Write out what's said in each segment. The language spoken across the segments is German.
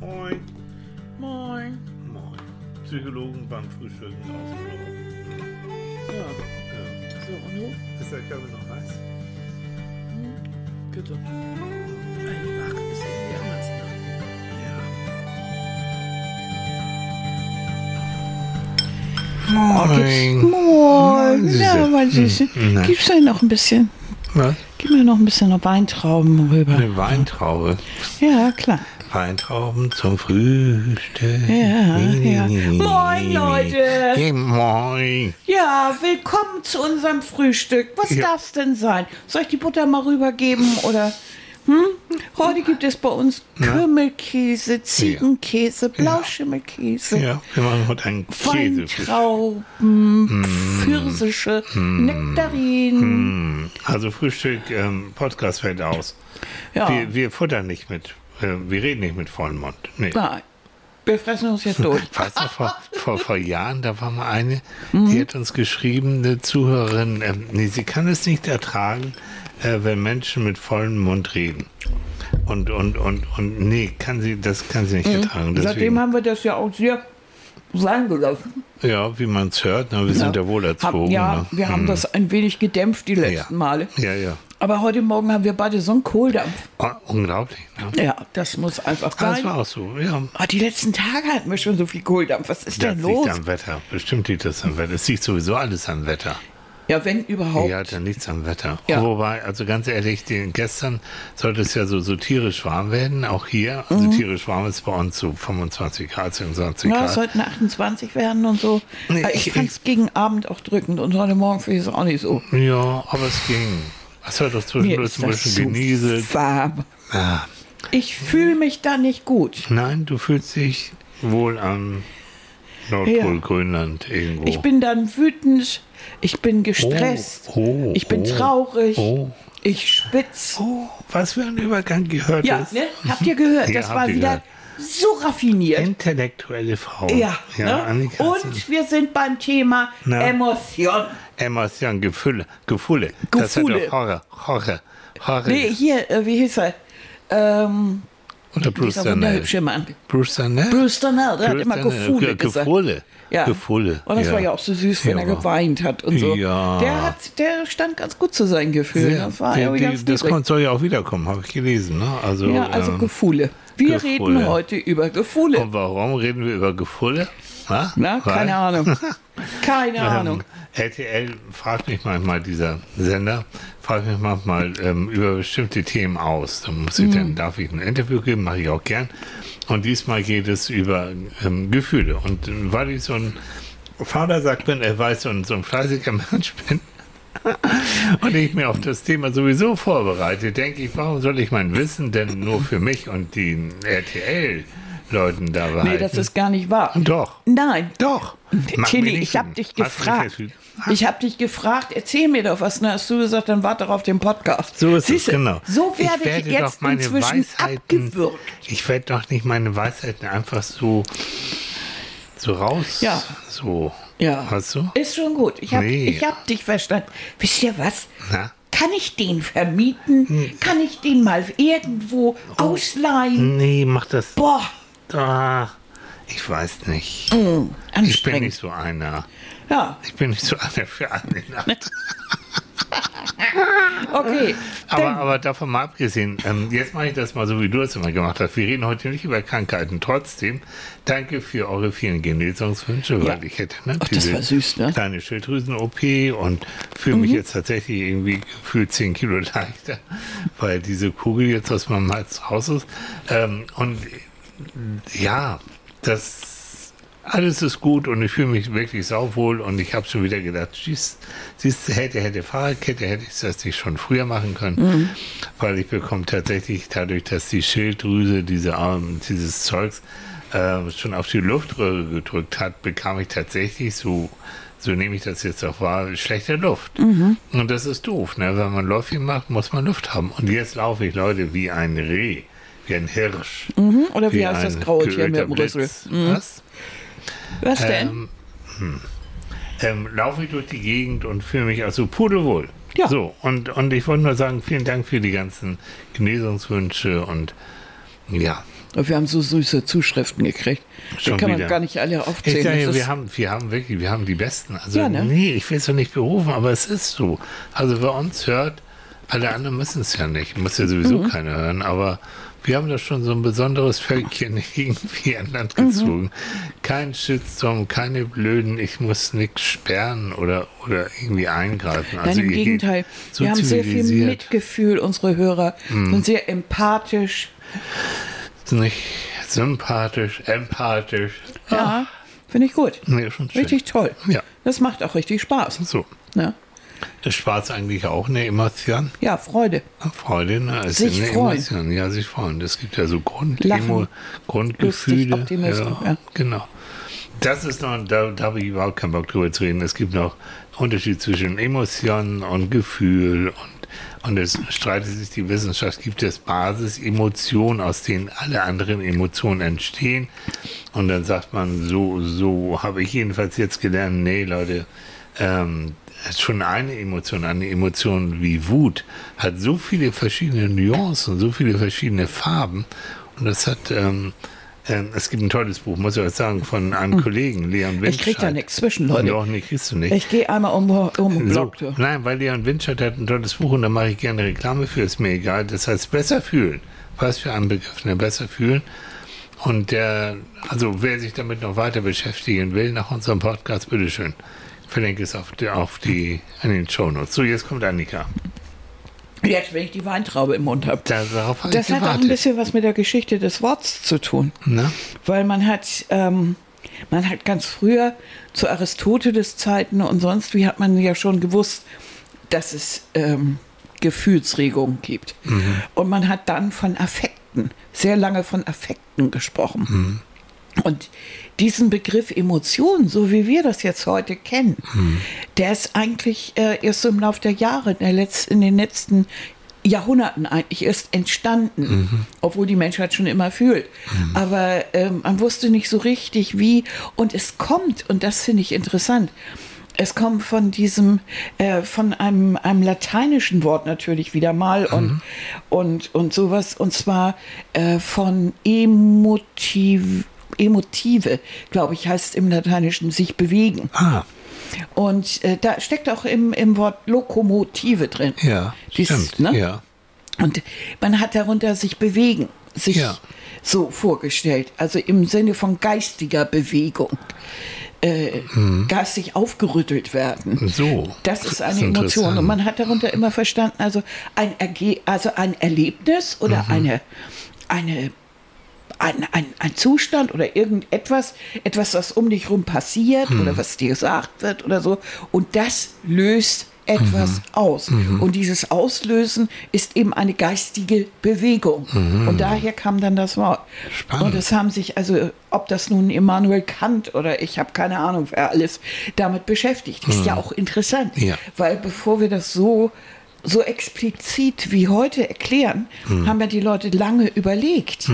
Moin. Moin. Moin. Psychologen beim Frühstücken aus dem Büro. Ja, Ja. so und du? Ist der Körper noch heiß? Bitte. Einfach ein bisschen ne? Moin. Moin. Süße. Ja, mein Süße. Na. Gibt's denn noch ein bisschen? Was? Gib mir noch ein bisschen noch Weintrauben rüber. Eine Weintraube. Ja, klar. Weintrauben zum Frühstück. Ja, ja. Moin, Leute. Hey, moin. Ja, willkommen zu unserem Frühstück. Was Ja. darf's denn sein? Soll ich die Butter mal rübergeben oder? Hm? Heute gibt es bei uns Kümmelkäse, Ziegenkäse, Blauschimmelkäse, Ja, wir machen heute einen Käsefrühstück. Weintrauben, Pfirsiche, Nektarinen. Hm, Also Frühstück, ähm, Podcast fällt aus. Ja, Wir, wir futtern nicht mit, wir reden nicht mit vollem Mund. Nee. nein. Wir fressen uns jetzt durch. Weißt du, vor, vor, vor Jahren, da war mal eine, Mhm. die hat uns geschrieben, eine Zuhörerin, ähm, nee, sie kann es nicht ertragen, äh, wenn Menschen mit vollem Mund reden. Und, und, und, und, nee, kann sie, das kann sie nicht ertragen. Mhm. Seitdem Deswegen, haben wir das ja auch sehr sein gelassen. ja, wie man es hört, na, wir sind ja wohl erzogen. Hab, ja, ne? wir haben das ein wenig gedämpft die letzten Ja. Male. Ja, ja. Aber heute Morgen haben wir beide so einen Kohldampf. Oh, unglaublich. Ne? Ja, das muss einfach Das sein. war auch so, ja. Oh, die letzten Tage hatten wir schon so viel Kohldampf. Was ist Das denn los? liegt am Wetter. Bestimmt liegt das am Wetter. Es liegt sowieso alles am Wetter. Ja, wenn überhaupt. Ja, dann liegt am Wetter. Ja. Wobei, also ganz ehrlich, den, gestern sollte es ja so, so tierisch warm werden, auch hier. Also Mhm. tierisch warm ist bei uns so 25 Grad, 26 Ja, es Grad. sollten 28 werden und so. Nee, Aber ich ich- fand es gegen Abend auch drückend und heute Morgen finde ich es auch nicht so. Ja, aber es ging. Hat doch Mir zwischendurch das bisschen so genieselt. Ich fühle mich da nicht gut. nein, du fühlst dich wohl am Nordpol, Ja. Grönland irgendwo. Ich bin dann wütend, ich bin gestresst, Oh, oh, ich bin oh, traurig, oh. ich spitz. Oh, was für ein Übergang gehört Ja, ist. ne? Habt ihr gehört? Ja, Das habt war wieder gehört. so raffiniert. Intellektuelle Frau. Ja, ja ne? Und wir sind beim Thema Na? Emotion. Emotion, Gefühle, Gefühle. Das hat Gefühle. doch Horror, Horror, Horror. Nee, hier, äh, wie hieß er? Ähm, Oder Bruce Darnell. Bruce Darnell? Bruce Darnell, der hat immer. Gefühle Ge- gesagt. Gefühle. Ja. Gefühle. Und das war ja auch so süß, wenn Ja. er geweint hat und so. Ja. Der, hat, der stand ganz gut zu seinen Gefühlen. Sehr. Das war Der- irgendwie die, ganz das kommt, soll ja auch wiederkommen, habe ich gelesen. Ne? Also, Ja, also ähm, Gefühle. Wir Gefühle. reden heute über Gefühle. Und warum reden wir über Gefühle? Na, Na, keine Ahnung. Keine Ahnung. RTL fragt mich manchmal, dieser Sender, fragt mich manchmal ähm, über bestimmte Themen aus. Dann muss ich, Mhm. dann darf ich ein Interview geben, mache ich auch gern. Und diesmal geht es über ähm, Gefühle. Und äh, weil ich so ein Vater sagt bin, er weiß, so ein, so ein fleißiger Mensch bin, und ich mir auf das Thema sowieso vorbereite, denke ich, warum soll ich mein Wissen denn nur für mich und die RTL-Leuten da behalten? Nee, das ist gar nicht wahr. Doch. Nein. Doch. Tilly, ich habe dich gefragt. Ich habe dich gefragt, erzähl mir doch was. Dann hast du gesagt, dann warte doch auf den Podcast. So ist Siehste, es, genau. So werde ich, werde jetzt doch meine inzwischen Weisheiten, abgewürgt. Ich werde doch nicht meine Weisheiten einfach so, so raus. Ja. So. Ja. Weißt du? Ist schon gut. Ich habe Nee. ich hab dich verstanden. Wisst ihr was? Na? Kann ich den vermieten? Hm. Kann ich den mal irgendwo Oh. ausleihen? Nee, mach das. Boah, Ah, ich weiß nicht. Hm. Ich bin nicht so einer. Ja, Ich bin nicht so einer für eine Nacht. okay. Aber, aber davon mal abgesehen, ähm, jetzt mache ich das mal so, wie du es immer gemacht hast. Wir reden heute nicht über Krankheiten. Trotzdem, danke für eure vielen Genesungswünsche, weil Ja. ich hätte ne, Ach, süß, ne? Mhm. kleine Schilddrüsen-OP und fühle mich jetzt tatsächlich irgendwie gefühlt 10 Kilo leichter, weil diese Kugel jetzt aus meinem Hals raus ist. Ähm, und ja, das alles ist gut und ich fühle mich wirklich sauwohl und ich habe schon wieder gedacht, siehst du, hätte, hätte Fahrradkette, hätte ich das nicht schon früher machen können, weil ich bekomme tatsächlich dadurch, dass die Schilddrüse diese, ähm, dieses Zeugs äh, schon auf die Luftröhre gedrückt hat, bekam ich tatsächlich so so nehme ich das jetzt auch wahr, schlechte Luft. Und das ist doof, ne? Wenn man Läufchen macht, muss man Luft haben. Und jetzt laufe ich, Leute, wie ein Reh, wie ein Hirsch. Mhm, Oder wie heißt ein das graue Tier mit dem Rüssel? Mhm. Was? Was denn? Ähm, hm. ähm, laufe ich durch die Gegend und fühle mich also pudelwohl. Ja. So, und, und ich wollte nur sagen, vielen Dank für die ganzen Genesungswünsche und ja, Wir haben so süße Zuschriften gekriegt. Die Schon kann man wieder. gar nicht alle Ich aufzählen. sage, Das wir haben, wir haben wirklich, wir haben die Besten. Also, Ja, ne? nee, ich will es doch nicht berufen, aber es ist so. Also, wer uns hört, alle anderen müssen es ja nicht. Muss ja sowieso Mhm. keiner hören, aber wir haben da schon so ein besonderes Völkchen irgendwie an Land Mhm. gezogen. Kein Shitstorm, keine blöden, ich muss nichts sperren oder, oder irgendwie eingreifen. Nein, Also, im ihr geht Gegenteil. so wir haben sehr viel. Mhm. Mitgefühl, unsere Hörer sind sehr empathisch. Nicht sympathisch, empathisch. Ja, finde ich gut. Nee. Richtig toll. Ja. Das macht auch richtig Spaß. So. Ne? Ist Spaß eigentlich auch eine Emotion? Ja, Freude. Freude, ne? Ist Sich eine freuen. Emotion. Ja, sich freuen. Es gibt ja so Grund, Lachen, Emo, Grundgefühle. lustig, Optimismus, ja. Genau. Das ist noch, da, da habe ich überhaupt keinen Bock drüber zu reden. Es gibt noch Unterschied zwischen Emotionen und Gefühl und, und es streitet sich die Wissenschaft, gibt es Basisemotionen, aus denen alle anderen Emotionen entstehen. Und dann sagt man, so, so habe ich jedenfalls jetzt gelernt, nee, Leute, ähm, schon eine Emotion, eine Emotion wie Wut, hat so viele verschiedene Nuancen, so viele verschiedene Farben. Und das hat, ähm, ähm, es gibt ein tolles Buch, muss ich euch sagen, von einem Kollegen, Leon Winscheid. Hm. Ich krieg da nichts zwischen, Leute. Doch, nee, kriegst du nicht. Ich gehe einmal um, um den So, Block. du. nein, weil Leon Winscheid hat ein tolles Buch und da mache ich gerne Reklame für, ist mir egal. Das heißt, besser fühlen. Was für ein Begriff, ne? Besser fühlen. Und der, also wer sich damit noch weiter beschäftigen will, nach unserem Podcast, bitteschön. Verlinke es auf die, auf die, in den Shownotes. So, jetzt kommt Annika. Jetzt, wenn ich die Weintraube im Mund habe. Da, darauf habe Das ich hat auch ein gewartet. bisschen was mit der Geschichte des Wortes zu tun. Na? Weil man hat, ähm, man hat ganz früher zu Aristoteles Zeiten und sonst wie hat man ja schon gewusst, dass es ähm, Gefühlsregungen gibt. Und man hat dann von Affekten, sehr lange von Affekten gesprochen. Und diesen Begriff Emotion, so wie wir das jetzt heute kennen, der ist eigentlich äh, erst so im Laufe der Jahre, in, der Letz-, in den letzten Jahrhunderten eigentlich erst entstanden, obwohl die Menschheit schon immer fühlt. Aber ähm, man wusste nicht so richtig wie. Und es kommt, und das finde ich interessant, es kommt von diesem, äh, von einem, einem lateinischen Wort natürlich wieder mal und, und, und sowas, und zwar äh, von emotiv, emotive, glaube ich, heißt im Lateinischen sich bewegen. Ah, Und äh, da steckt auch im, im Wort Lokomotive drin. ja, Dies, stimmt. ne? Ja. Und man hat darunter sich bewegen, sich Ja. so vorgestellt, also im Sinne von geistiger Bewegung, äh, geistig aufgerüttelt werden. So. Das ist eine ist Emotion. Und man hat darunter immer verstanden, also ein, Erge also ein Erlebnis oder Mhm. eine, eine, ein, ein, ein Zustand oder irgendetwas, etwas, was um dich rum passiert Mhm. oder was dir gesagt wird oder so. Und das löst etwas Mhm. aus. Und dieses Auslösen ist eben eine geistige Bewegung. Und daher kam dann das Wort. Mhm. Spannend. Und es haben sich, also ob das nun Immanuel Kant oder ich habe keine Ahnung, wer alles damit beschäftigt, ist ja auch interessant. Mhm. Ja. Weil bevor wir das so, so explizit wie heute erklären, Mhm. haben ja die Leute lange überlegt.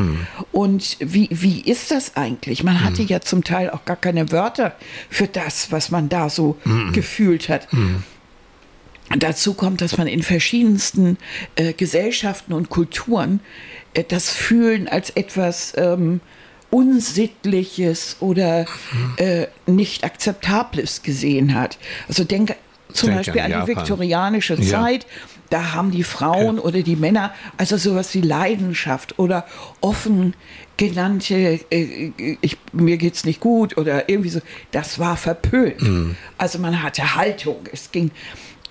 Und wie, wie ist das eigentlich? Man hatte Mhm. ja zum Teil auch gar keine Wörter für das, was man da so Mhm. gefühlt hat. Dazu kommt, dass man in verschiedensten äh, Gesellschaften und Kulturen äh, das Fühlen als etwas ähm, Unsittliches oder äh, nicht Akzeptables gesehen hat. Also denke zum Denke Beispiel an an, die viktorianische Ja. Zeit. Da haben die Frauen oder die Männer also sowas wie Leidenschaft oder offen genannte, äh, ich, mir geht's nicht gut oder irgendwie so, das war verpönt. Mhm. Also man hatte Haltung. Es ging,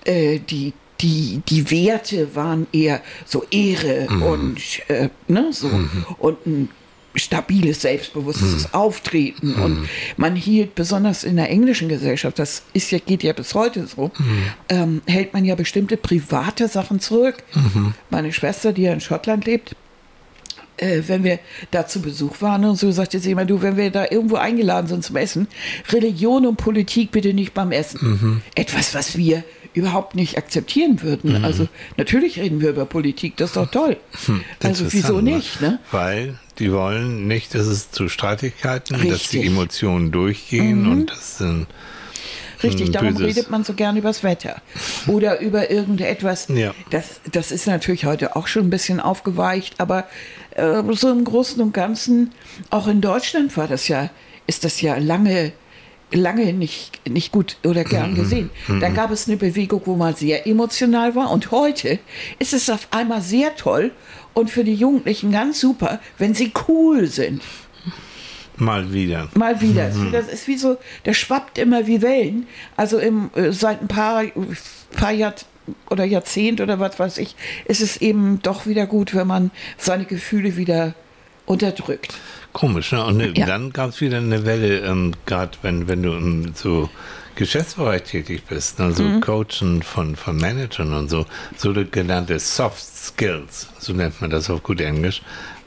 äh, die, die, die Werte waren eher so Ehre Mhm. und, äh, ne, so, und ein stabiles, selbstbewusstes Mhm. Auftreten. Und man hielt besonders in der englischen Gesellschaft, das ist ja, geht ja bis heute so, Mhm. ähm, hält man ja bestimmte private Sachen zurück. Mhm. Meine Schwester, die ja in Schottland lebt, äh, wenn wir da zu Besuch waren und so, sagte sie immer, du, wenn wir da irgendwo eingeladen sind zum Essen, Religion und Politik bitte nicht beim Essen. Mhm. Etwas, was wir überhaupt nicht akzeptieren würden. Mhm. Also natürlich reden wir über Politik, das ist doch toll. Also wieso Interessant, nicht, ne? Weil die wollen nicht, dass es zu Streitigkeiten, dass die Richtig. Mhm. Emotionen durchgehen und das sind Richtig, darum böses- redet man so gern übers Wetter. Oder über irgendetwas. Ja. Das, das ist natürlich heute auch schon ein bisschen aufgeweicht, aber äh, so im Großen und Ganzen, auch in Deutschland war das ja, ist das ja lange, lange nicht, nicht gut oder gern gesehen. Da gab es eine Bewegung, wo man sehr emotional war und heute ist es auf einmal sehr toll und für die Jugendlichen ganz super, wenn sie cool sind. Mal wieder. Mal wieder. Wie- Das ist wie so, der schwappt immer wie Wellen. Also im, äh, seit ein paar, paar Jahr oder Jahrzehnt oder was weiß ich, ist es eben doch wieder gut, wenn man seine Gefühle wieder unterdrückt. Komisch, ne? Und ne, Ja. dann gab es wieder eine Welle, ähm, gerade wenn, wenn du im so Geschäftsbereich tätig bist, ne? Mhm. so Coachen von, von Managern und so, so genannte Soft Skills, so nennt man das auf gut Englisch.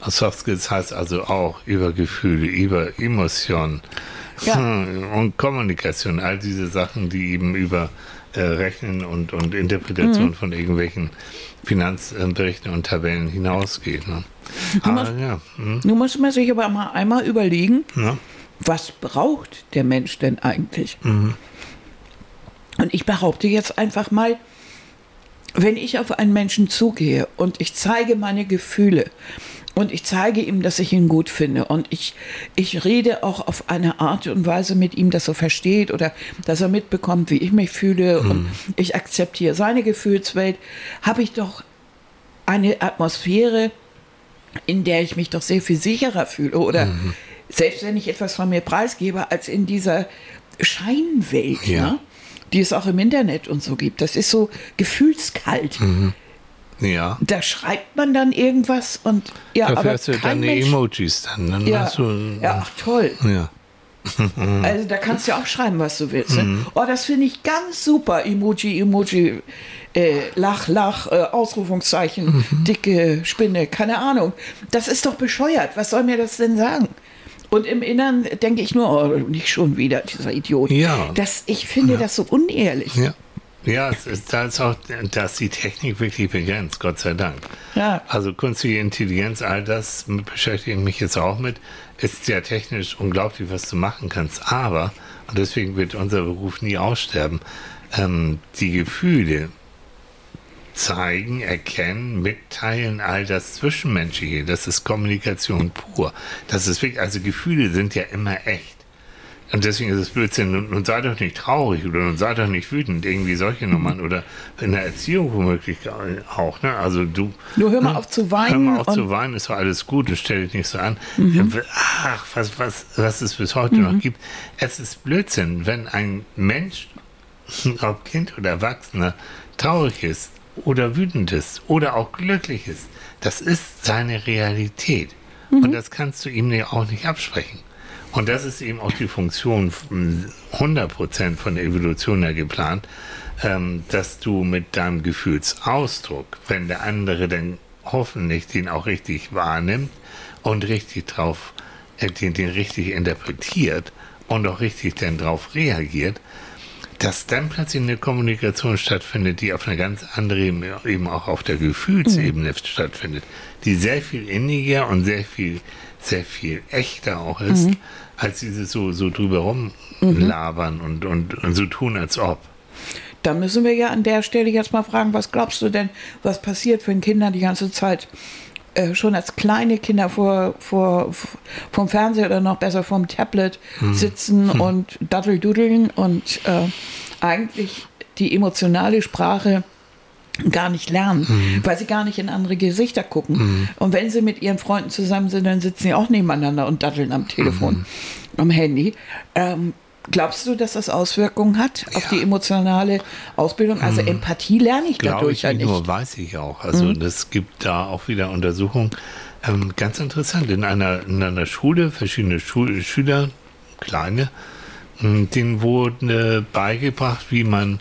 Soft Skills heißt also auch über Gefühle, über Emotionen Ja. und Kommunikation, all diese Sachen, die eben über äh, Rechnen und, und Interpretation Mhm. von irgendwelchen Finanzberichten und Tabellen hinausgehen. Ne? Aber musst- ja, hm, Nun muss man sich aber mal einmal überlegen, ja. was braucht der Mensch denn eigentlich? Mhm. Und ich behaupte jetzt einfach mal, wenn ich auf einen Menschen zugehe und ich zeige meine Gefühle und ich zeige ihm, dass ich ihn gut finde und ich, ich rede auch auf eine Art und Weise mit ihm, dass er versteht oder dass er mitbekommt, wie ich mich fühle und ich akzeptiere seine Gefühlswelt, habe ich doch eine Atmosphäre, in der ich mich doch sehr viel sicherer fühle oder selbst wenn ich etwas von mir preisgebe, als in dieser Scheinwelt, Ja. ne? die es auch im Internet und so gibt. Das ist so gefühlskalt. Ja. Da schreibt man dann irgendwas und ja, Dafür aber hast du deine Mensch, Emojis dann. Dann ja, hast du, ja, ach toll. ja. Also da kannst du auch schreiben, was du willst. Mhm. Ne? Oh, das finde ich ganz super. Emoji, Emoji, äh, Lach, Lach, äh, Ausrufungszeichen, Mhm. dicke Spinne, keine Ahnung. Das ist doch bescheuert. Was soll mir das denn sagen? Und im Innern denke ich nur, oh, nicht schon wieder, dieser Idiot. Ja. Das, ich finde das so unehrlich. Ja. Ja, es ist, da ist auch, da ist die Technik wirklich begrenzt, Gott sei Dank. Ja. Also künstliche Intelligenz, all das beschäftige ich mich jetzt auch mit, ist ja technisch unglaublich, was du machen kannst. Aber, und deswegen wird unser Beruf nie aussterben, ähm, die Gefühle zeigen, erkennen, mitteilen, all das Zwischenmenschliche, das ist Kommunikation pur. Das ist wirklich, also Gefühle sind ja immer echt. Und deswegen ist es Blödsinn. Und, und sei doch nicht traurig oder und sei doch nicht wütend. Irgendwie solche Nummern oder in der Erziehung womöglich auch. Ne? Also du. Nur hör mal ne? auf zu Hör weinen mal auf zu weinen, ist doch alles gut und stell dich nicht so an. Ach, was, was, was es bis heute noch gibt. Es ist Blödsinn, wenn ein Mensch, ob Kind oder Erwachsener, traurig ist oder wütend ist oder auch glücklich ist. Das ist seine Realität. Und das kannst du ihm ja auch nicht absprechen. Und das ist eben auch die Funktion von 100% von der Evolution her geplant, ähm, dass du mit deinem Gefühlsausdruck, wenn der andere dann hoffentlich den auch richtig wahrnimmt und richtig drauf, äh, den, den richtig interpretiert und auch richtig dann drauf reagiert, dass dann plötzlich eine Kommunikation stattfindet, die auf einer ganz anderen, eben auch auf der Gefühlsebene stattfindet, die sehr viel inniger und sehr viel, sehr viel echter auch ist, als dieses so, so drüber rumlabern und, und, und so tun, als ob. Da müssen wir ja an der Stelle jetzt mal fragen, was glaubst du denn, was passiert, wenn Kinder die ganze Zeit äh, schon als kleine Kinder vor, vor, vom Fernseher oder noch besser vom Tablet sitzen und daddeldudeln und äh, eigentlich die emotionale Sprache gar nicht lernen, weil sie gar nicht in andere Gesichter gucken. Und wenn sie mit ihren Freunden zusammen sind, dann sitzen sie auch nebeneinander und daddeln am Telefon, am Handy. Ähm, glaubst du, dass das Auswirkungen hat auf die emotionale Ausbildung? Also Empathie lerne ich Glaube dadurch ich ja nicht nur, weiß ich auch. Also das gibt da auch wieder Untersuchungen. Ähm, ganz interessant, in einer, in einer Schule, verschiedene Schul Schüler, kleine, mh, denen wurde beigebracht, wie man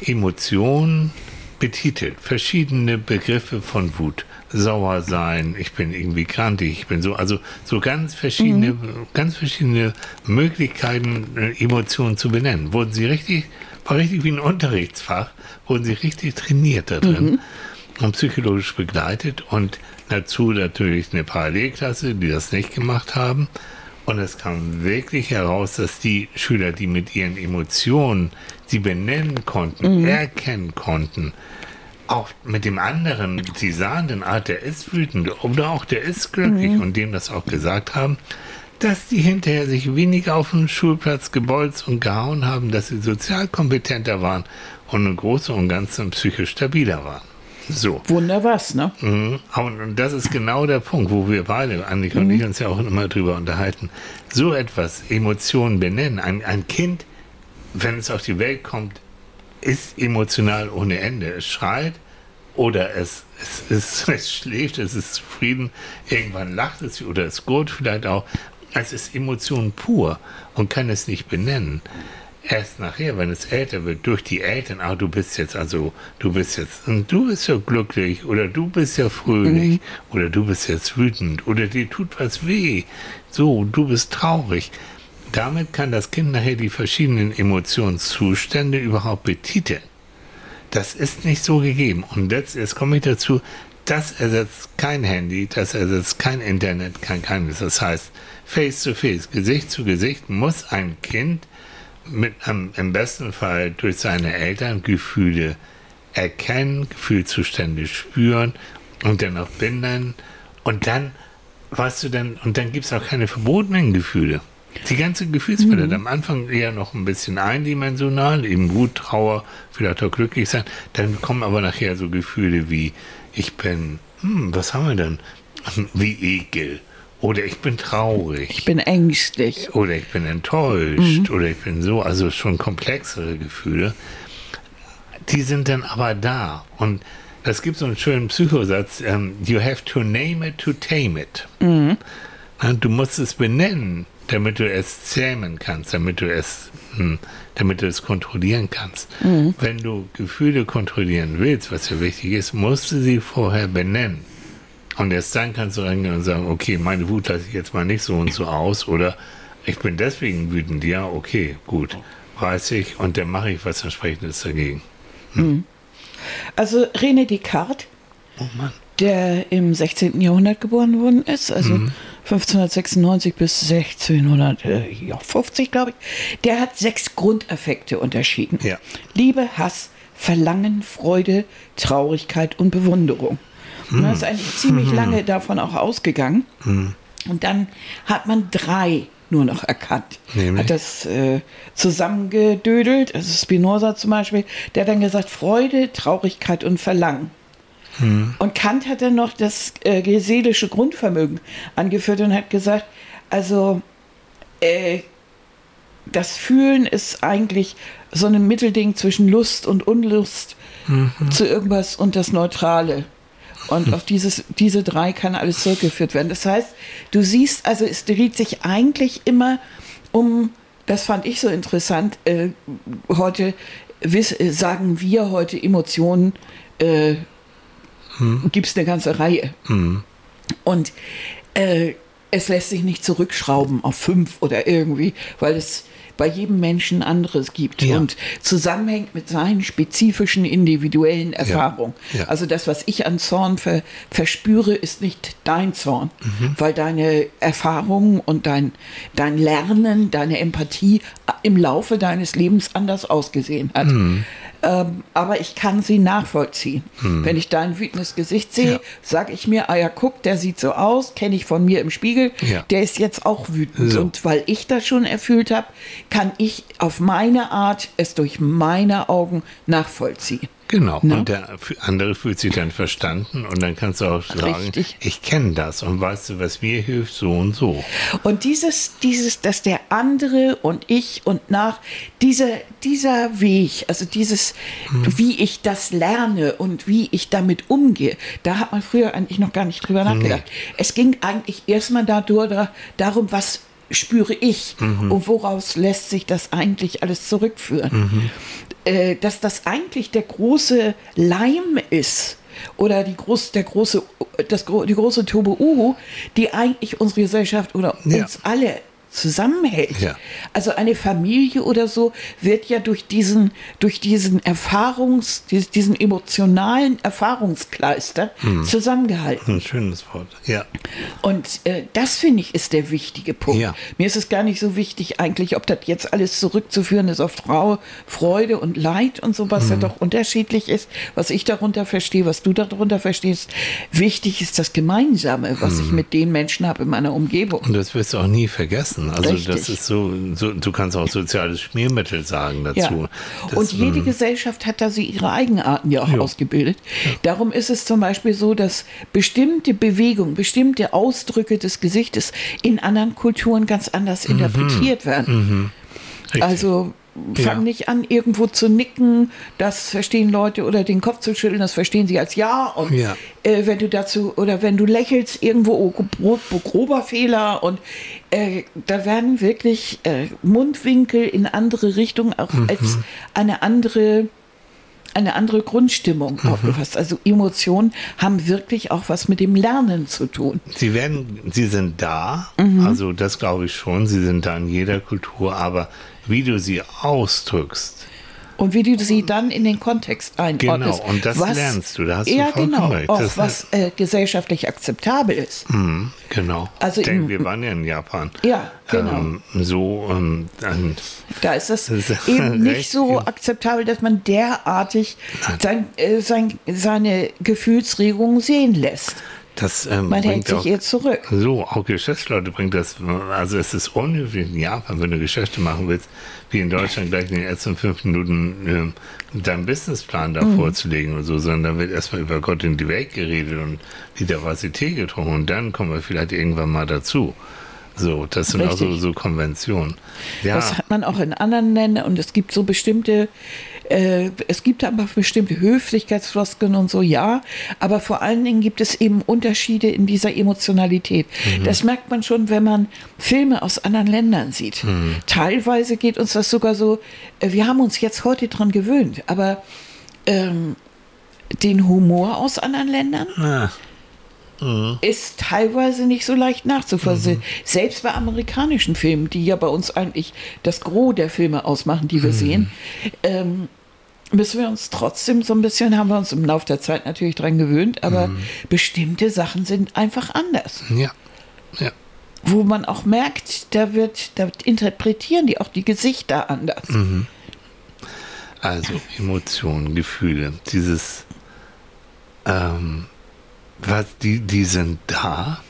Emotionen betitelt. Verschiedene Begriffe von Wut. Sauer sein, ich bin irgendwie krantig, ich bin so, also so ganz verschiedene, ganz verschiedene Möglichkeiten, äh, Emotionen zu benennen. Wurden sie richtig, war richtig wie ein Unterrichtsfach, wurden sie richtig trainiert da drin und psychologisch begleitet und dazu natürlich eine Parallelklasse, die das nicht gemacht haben. Und es kam wirklich heraus, dass die Schüler, die mit ihren Emotionen sie benennen konnten, erkennen konnten, auch mit dem anderen, sie sahen den Art, der ist wütend oder auch der ist glücklich und dem das auch gesagt haben, dass die hinterher sich weniger auf dem Schulplatz gebolzt und gehauen haben, dass sie sozial kompetenter waren und im Großen und Ganzen psychisch stabiler waren. So. Wunder was, ne? Mhm. Und das ist genau der Punkt, wo wir beide, Annika und ich, uns ja auch immer drüber unterhalten. So etwas, Emotionen benennen. Ein, ein Kind, wenn es auf die Welt kommt, ist emotional ohne Ende. Es schreit oder es, es, es, es schläft, es ist zufrieden, irgendwann lacht es oder es gurt vielleicht auch. Es ist Emotion pur und kann es nicht benennen. Erst nachher, wenn es älter wird, durch die Eltern, ah, du bist jetzt also, du bist jetzt, und du bist ja glücklich oder du bist ja fröhlich oder du bist jetzt wütend oder dir tut was weh. So, du bist traurig. Damit kann das Kind nachher die verschiedenen Emotionszustände überhaupt betiteln. Das ist nicht so gegeben. Und jetzt, jetzt komme ich dazu, das ersetzt kein Handy, das ersetzt kein Internet, kein keines. Das heißt, face to face, Gesicht zu Gesicht muss ein Kind mit am, im besten Fall durch seine Eltern Gefühle erkennen, Gefühlszustände spüren und dann auch benennen. Und dann, weißt du, dann, und dann gibt es auch keine verbotenen Gefühle. Die ganze Gefühlswelt am Anfang eher noch ein bisschen eindimensional, eben Wut, Trauer, vielleicht auch glücklich sein. Dann kommen aber nachher so Gefühle wie, ich bin, hm, was haben wir denn? Wie Ekel. Oder ich bin traurig. Ich bin ängstlich. Oder ich bin enttäuscht. Oder ich bin so, also schon komplexere Gefühle. Die sind dann aber da. Und es gibt so einen schönen Psychosatz, ähm, you have to name it to tame it. Ja, Du musst es benennen, damit du es zähmen kannst, damit du es, hm, damit du es kontrollieren kannst. Wenn du Gefühle kontrollieren willst, was ja wichtig ist, musst du sie vorher benennen. Und erst dann kannst du reingehen und sagen, okay, meine Wut lasse ich jetzt mal nicht so und so aus oder ich bin deswegen wütend. Ja, okay, gut, weiß ich und dann mache ich was entsprechendes dagegen. Also René Descartes, Oh der im 16. Jahrhundert geboren worden ist, also Mhm. 1596 bis 1650, glaube ich, der hat sechs Grundaffekte unterschieden. Ja. Liebe, Hass, Verlangen, Freude, Traurigkeit und Bewunderung. Und er ist eigentlich ziemlich lange davon auch ausgegangen. Und dann hat man drei nur noch erkannt. Nämlich? Hat das äh, zusammengedödelt, also Spinoza zum Beispiel, der hat dann gesagt, Freude, Traurigkeit und Verlangen. Und Kant hat dann noch das äh, seelische Grundvermögen angeführt und hat gesagt, also äh, das Fühlen ist eigentlich so ein Mittelding zwischen Lust und Unlust zu irgendwas und das Neutrale. Und auf dieses, diese drei kann alles zurückgeführt werden. Das heißt, du siehst, also es dreht sich eigentlich immer um, das fand ich so interessant, äh, heute wiss, sagen wir heute Emotionen, äh, gibt es eine ganze Reihe. Und äh, es lässt sich nicht zurückschrauben auf fünf oder irgendwie, weil es bei jedem Menschen anderes gibt Ja. und zusammenhängt mit seinen spezifischen individuellen Erfahrungen. Ja. Also das, was ich an Zorn ver verspüre, ist nicht dein Zorn, Mhm. weil deine Erfahrungen und dein, dein Lernen, deine Empathie im Laufe deines Lebens anders ausgesehen hat. Mhm. Ähm, aber ich kann sie nachvollziehen. Wenn ich dein wütendes Gesicht sehe, Ja. sage ich mir, ah ja, guck, der sieht so aus, kenne ich von mir im Spiegel, Ja. der ist jetzt auch wütend. So. Und weil ich das schon erfüllt habe, kann ich auf meine Art es durch meine Augen nachvollziehen. Genau. Ne? Und der andere fühlt sich dann verstanden und dann kannst du auch sagen, Richtig. ich kenne das und weißt du, was mir hilft, so und so. Und dieses, dieses, dass der andere und ich und nach, dieser, dieser Weg, also dieses, wie ich das lerne und wie ich damit umgehe, da hat man früher eigentlich noch gar nicht drüber nachgedacht. Es ging eigentlich erstmal dadurch, da, darum, was spüre ich und woraus lässt sich das eigentlich alles zurückführen. Äh, dass das eigentlich der große Leim ist oder die groß, der große, das, die große Tobe Uhu, die eigentlich unsere Gesellschaft oder Ja. uns alle zusammenhält. Ja. Also eine Familie oder so wird ja durch diesen, durch diesen Erfahrungs, dies- diesen emotionalen Erfahrungskleister Hm. zusammengehalten. Ein schönes Wort. Ja. Und äh, das finde ich ist der wichtige Punkt. Ja. Mir ist es gar nicht so wichtig eigentlich, ob das jetzt alles zurückzuführen ist auf Frau, Freude und Leid und so, was ja Mhm. doch unterschiedlich ist, was ich darunter verstehe, was du darunter verstehst. Wichtig ist das Gemeinsame, was Mhm. ich mit den Menschen habe in meiner Umgebung. Und das wirst du auch nie vergessen. Also Richtig. das ist so, so, du kannst auch soziales Schmiermittel sagen dazu. Ja. Das, Und jede ähm, Gesellschaft hat da so ihre Eigenarten ja auch Jo. ausgebildet. Darum ist es zum Beispiel so, dass bestimmte Bewegungen, bestimmte Ausdrücke des Gesichtes in anderen Kulturen ganz anders interpretiert werden. richtig. Also fang Ja. nicht an, irgendwo zu nicken, das verstehen Leute, oder den Kopf zu schütteln, das verstehen sie als Ja. Und Ja. äh, wenn du dazu, oder wenn du lächelst, irgendwo oh, gro- grober Fehler und äh, da werden wirklich äh, Mundwinkel in andere Richtungen auch Mhm. als eine andere eine andere Grundstimmung Mhm. aufgefasst. Also Emotionen haben wirklich auch was mit dem Lernen zu tun. Sie werden, sie sind da, Mhm. also das glaube ich schon, sie sind da in jeder Kultur, aber wie du sie ausdrückst, Und wie du sie dann in den Kontext einordnest. Genau, und das lernst du, da hast du ja, vollkommen genau, recht. auch Das- was äh, gesellschaftlich akzeptabel ist. hm, genau. Also Denn im- wir waren ja in Japan. Ja, genau. Ähm, so, ähm, dann, Da ist es Das eben nicht so akzeptabel, dass man derartig sein, äh, sein, seine Gefühlsregungen sehen lässt. Das ähm, Man hält sich auch, eher zurück. So, auch Geschäftsleute bringt das, also es ist unüblich in Japan, wenn du Geschäfte machen willst, wie in Deutschland gleich in den ersten fünf Minuten ähm, deinen Businessplan da Mhm. vorzulegen und so, sondern da wird erstmal über Gott in die Welt geredet und wieder was sie Tee getrunken und dann kommen wir vielleicht irgendwann mal dazu. So, das sind auch so, Richtig. so Konventionen. Ja, Das hat man auch in anderen Ländern und es gibt so bestimmte, äh, es gibt aber bestimmte Höflichkeitsfloskeln und so, ja, aber vor allen Dingen gibt es eben Unterschiede in dieser Emotionalität. Mhm. Das merkt man schon, wenn man Filme aus anderen Ländern sieht. Mhm. Teilweise geht uns das sogar so, äh, wir haben uns jetzt heute dran gewöhnt, aber ähm, den Humor aus anderen Ländern ah, ist teilweise nicht so leicht nachzuvollziehen. Selbst bei amerikanischen Filmen, die ja bei uns eigentlich das Gros der Filme ausmachen, die wir sehen, ähm, müssen wir uns trotzdem so ein bisschen, haben wir uns im Laufe der Zeit natürlich dran gewöhnt, aber bestimmte Sachen sind einfach anders. ja, ja. Wo man auch merkt, da wird, da interpretieren die auch die Gesichter anders. Also Emotionen, Gefühle, dieses, ähm, was, die, die sind da,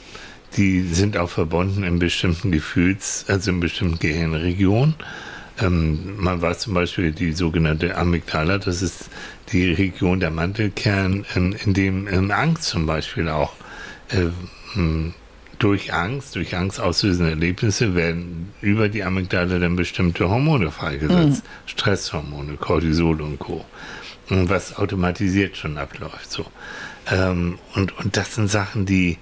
die sind auch verbunden in bestimmten Gefühls-, also in bestimmten Gehirnregionen. Ähm, man weiß zum Beispiel die sogenannte Amygdala, das ist die Region der Mantelkern, in, in dem ähm, Angst zum Beispiel auch äh, durch Angst, durch angstauslösende Erlebnisse werden über die Amygdala dann bestimmte Hormone freigesetzt. Stresshormone, Cortisol und Co. Und was automatisiert schon abläuft. So. Ähm, und, und das sind Sachen, die,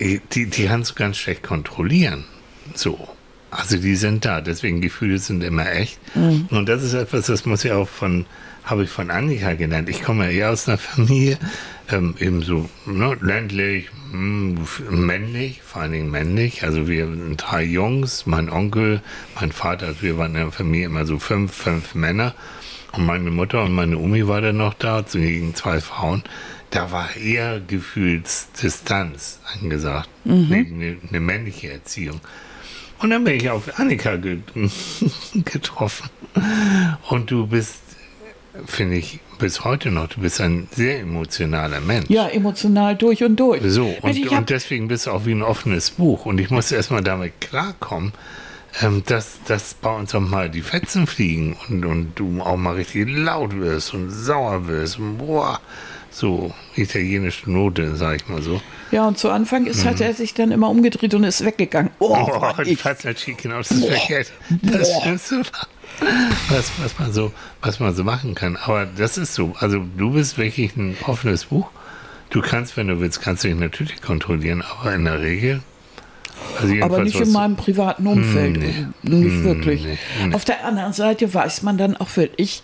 die, die kannst du ganz schlecht kontrollieren. So. Also die sind da, deswegen Gefühle sind immer echt. Und das ist etwas, das muss ja auch von, habe ich von Annika gelernt. Ich komme ja eher aus einer Familie, ähm, eben so ne, ländlich, mh, männlich, vor allen Dingen männlich. Also wir sind drei Jungs, mein Onkel, mein Vater, also wir waren in der Familie immer so fünf, fünf Männer. Und meine Mutter und meine Omi war dann noch da, gegen zwei Frauen. Da war eher Gefühlsdistanz angesagt, neben eine, eine männliche Erziehung. Und dann bin ich auf Annika ge getroffen. Und du bist, finde ich, bis heute noch, du bist ein sehr emotionaler Mensch. Ja, emotional durch und durch. So, und, und deswegen bist du auch wie ein offenes Buch. Und ich musste erstmal damit klarkommen, ähm, dass, dass bei uns auch mal die Fetzen fliegen und, und du auch mal richtig laut wirst und sauer wirst. Und boah, so italienische Note, sag ich mal so. ja, und zu Anfang ist, hat er sich dann immer umgedreht und ist weggegangen. Oh, Oh, ich. Fatnacci, genau, das ist verkehrt. Das Schlimmste was, was, man so, was man so machen kann. Aber das ist so. Also du bist wirklich ein offenes Buch. Du kannst, wenn du willst, kannst du dich natürlich kontrollieren, aber in der Regel. Also Aber nicht in meinem privaten Umfeld. nee. Nicht Hm, wirklich. nee. Auf der anderen Seite weiß man dann auch wirklich,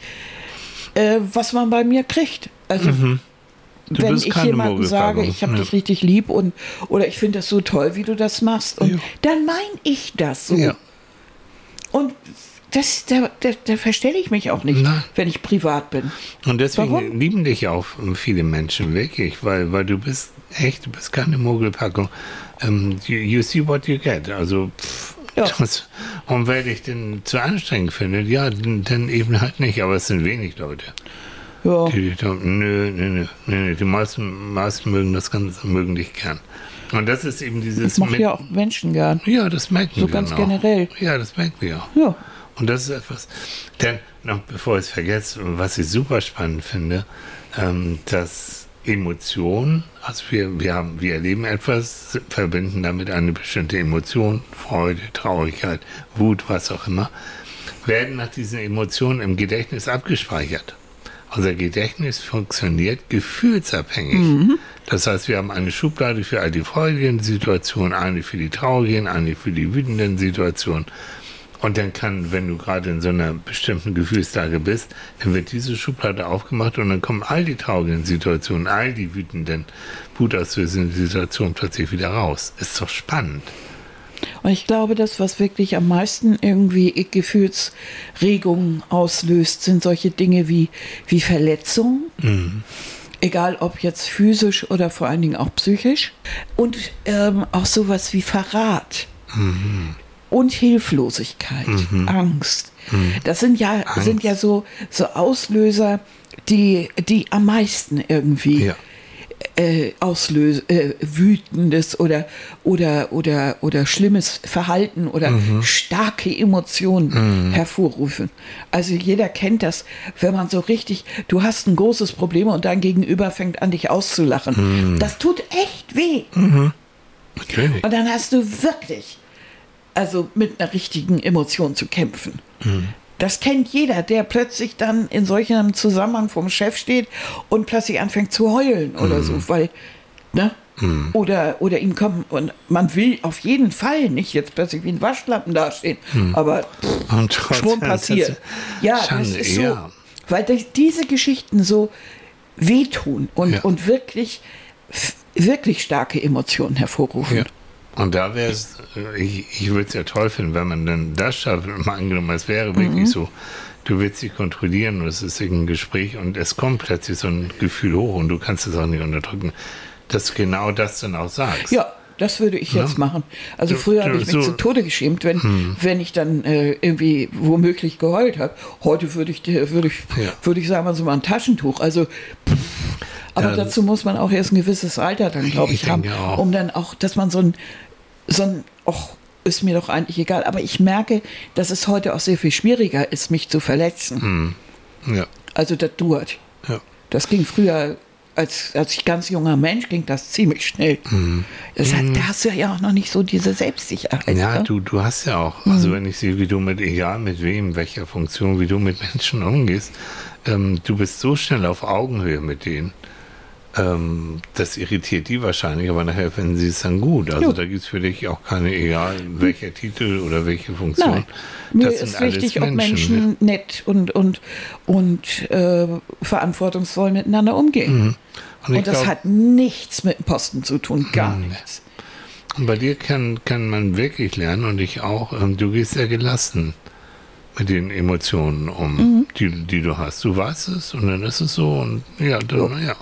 äh, was man bei mir kriegt. Also, Mhm. Wenn ich jemandem sage, ich habe Ja. dich richtig lieb und oder ich finde das so toll, wie du das machst. Und Ja. dann meine ich das so. Ja. Und das, da, da, da verstelle ich mich auch nicht, Nein. wenn ich privat bin. Und deswegen Warum? lieben dich auch viele Menschen wirklich, weil, weil du bist echt, du bist keine Mogelpackung. Ähm, you, you see what you get. Also, pff, Ja. das, und wer dich denn zu anstrengend findet, ja, dann, eben halt nicht. Aber es sind wenig Leute. Ja. Die, die, nö, nö, nö, nö, die meisten, meisten mögen das Ganze, mögen dich gern. Und das ist eben dieses. Ich mache ja auch Menschen gern. ja, das merken So wir ganz auch. generell. Ja, das merken wir auch. Ja. Und das ist etwas, denn noch bevor ich es vergesse, was ich super spannend finde, ähm, dass Emotionen, also wir, wir, haben, wir erleben etwas, verbinden damit eine bestimmte Emotion, Freude, Traurigkeit, Wut, was auch immer, werden nach diesen Emotionen im Gedächtnis abgespeichert. Unser Gedächtnis funktioniert gefühlsabhängig. Das heißt, wir haben eine Schublade für all die freudigen Situationen, eine für die traurigen, eine für die wütenden Situationen. Und dann kann, wenn du gerade in so einer bestimmten Gefühlslage bist, dann wird diese Schublade aufgemacht und dann kommen all die traurigen Situationen, all die wütenden, wutauslösenden Situationen plötzlich wieder raus. Ist doch spannend. Und ich glaube, das, was wirklich am meisten irgendwie Gefühlsregungen auslöst, sind solche Dinge wie, wie Verletzungen. Egal ob jetzt physisch oder vor allen Dingen auch psychisch. Und ähm, auch sowas wie Verrat. Und Hilflosigkeit, Angst. Das sind ja, sind ja so, so Auslöser, die, die am meisten irgendwie Ja. äh, auslösen, äh, wütendes oder, oder, oder, oder schlimmes Verhalten oder starke Emotionen hervorrufen. Also jeder kennt das, wenn man so richtig, du hast ein großes Problem und dein Gegenüber fängt an, dich auszulachen. Das tut echt weh. Natürlich. Und dann hast du wirklich, also mit einer richtigen Emotion zu kämpfen. Das kennt jeder, der plötzlich dann in solchem Zusammenhang vom Chef steht und plötzlich anfängt zu heulen oder so, weil, ne? Oder, oder ihm kommt, und man will auf jeden Fall nicht jetzt plötzlich wie ein Waschlappen dastehen, aber pff, schon passiert. Ja, das ist so, ja. weil diese Geschichten so wehtun und, Ja. und wirklich, wirklich starke Emotionen hervorrufen. Ja. Und da wäre es, ich, ich würde es ja toll finden, wenn man dann das schafft, mal angenommen, es wäre Mhm. wirklich so, du willst dich kontrollieren und es ist irgendein Gespräch und es kommt plötzlich so ein Gefühl hoch und du kannst es auch nicht unterdrücken, dass du genau das dann auch sagst. Ja, das würde ich jetzt Ja. machen. Also Du- früher habe ich mich so- zu Tode geschämt, wenn, wenn ich dann äh, irgendwie womöglich geheult habe. Heute würde ich, würde ich, Ja. würde ich sagen, also mal ein Taschentuch. Also, aber Ja. dazu muss man auch erst ein gewisses Alter dann, glaube ich, Ich haben, auch. um dann auch, dass man so ein, so ein, och, ist mir doch eigentlich egal. Aber ich merke, dass es heute auch sehr viel schwieriger ist, mich zu verletzen. Ja. Also das dauert. ja. Das ging früher, als, als ich ganz junger Mensch, ging das ziemlich schnell. Das hat, da hast du ja auch noch nicht so diese Selbstsicherheit. Ja, ne? du, du hast ja auch, Mhm. also wenn ich sehe, wie du mit, egal mit wem, welcher Funktion, wie du mit Menschen umgehst, ähm, du bist so schnell auf Augenhöhe mit denen. Ähm, das irritiert die wahrscheinlich, aber nachher finden sie es dann gut. Also Jo. da gibt es für dich auch keine, egal welcher Titel oder welche Funktion. Nein, mir das ist wichtig, ob Menschen. Menschen nett und, und, und äh, verantwortungsvoll miteinander umgehen. Mhm. Und, Und das glaub, hat nichts mit dem Posten zu tun, gar nichts. bei dir kann, kann man wirklich lernen und ich auch, ähm, du gehst sehr gelassen mit den Emotionen um, Mhm. die, die du hast. Du weißt es und dann ist es so und ja, dann, ja.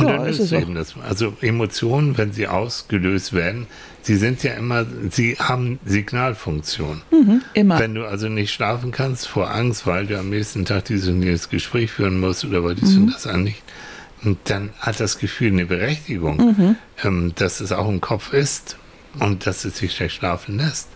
Und Ja, dann ist es eben das. Also Emotionen, wenn sie ausgelöst werden, sie sind ja immer, sie haben Signalfunktion. Mhm, immer. Wenn du also nicht schlafen kannst vor Angst, weil du am nächsten Tag dieses und jenes Gespräch führen musst oder weil dies Mhm. und das an nicht, und dann hat das Gefühl eine Berechtigung, Mhm. ähm, dass es auch im Kopf ist und dass es sich schlecht schlafen lässt.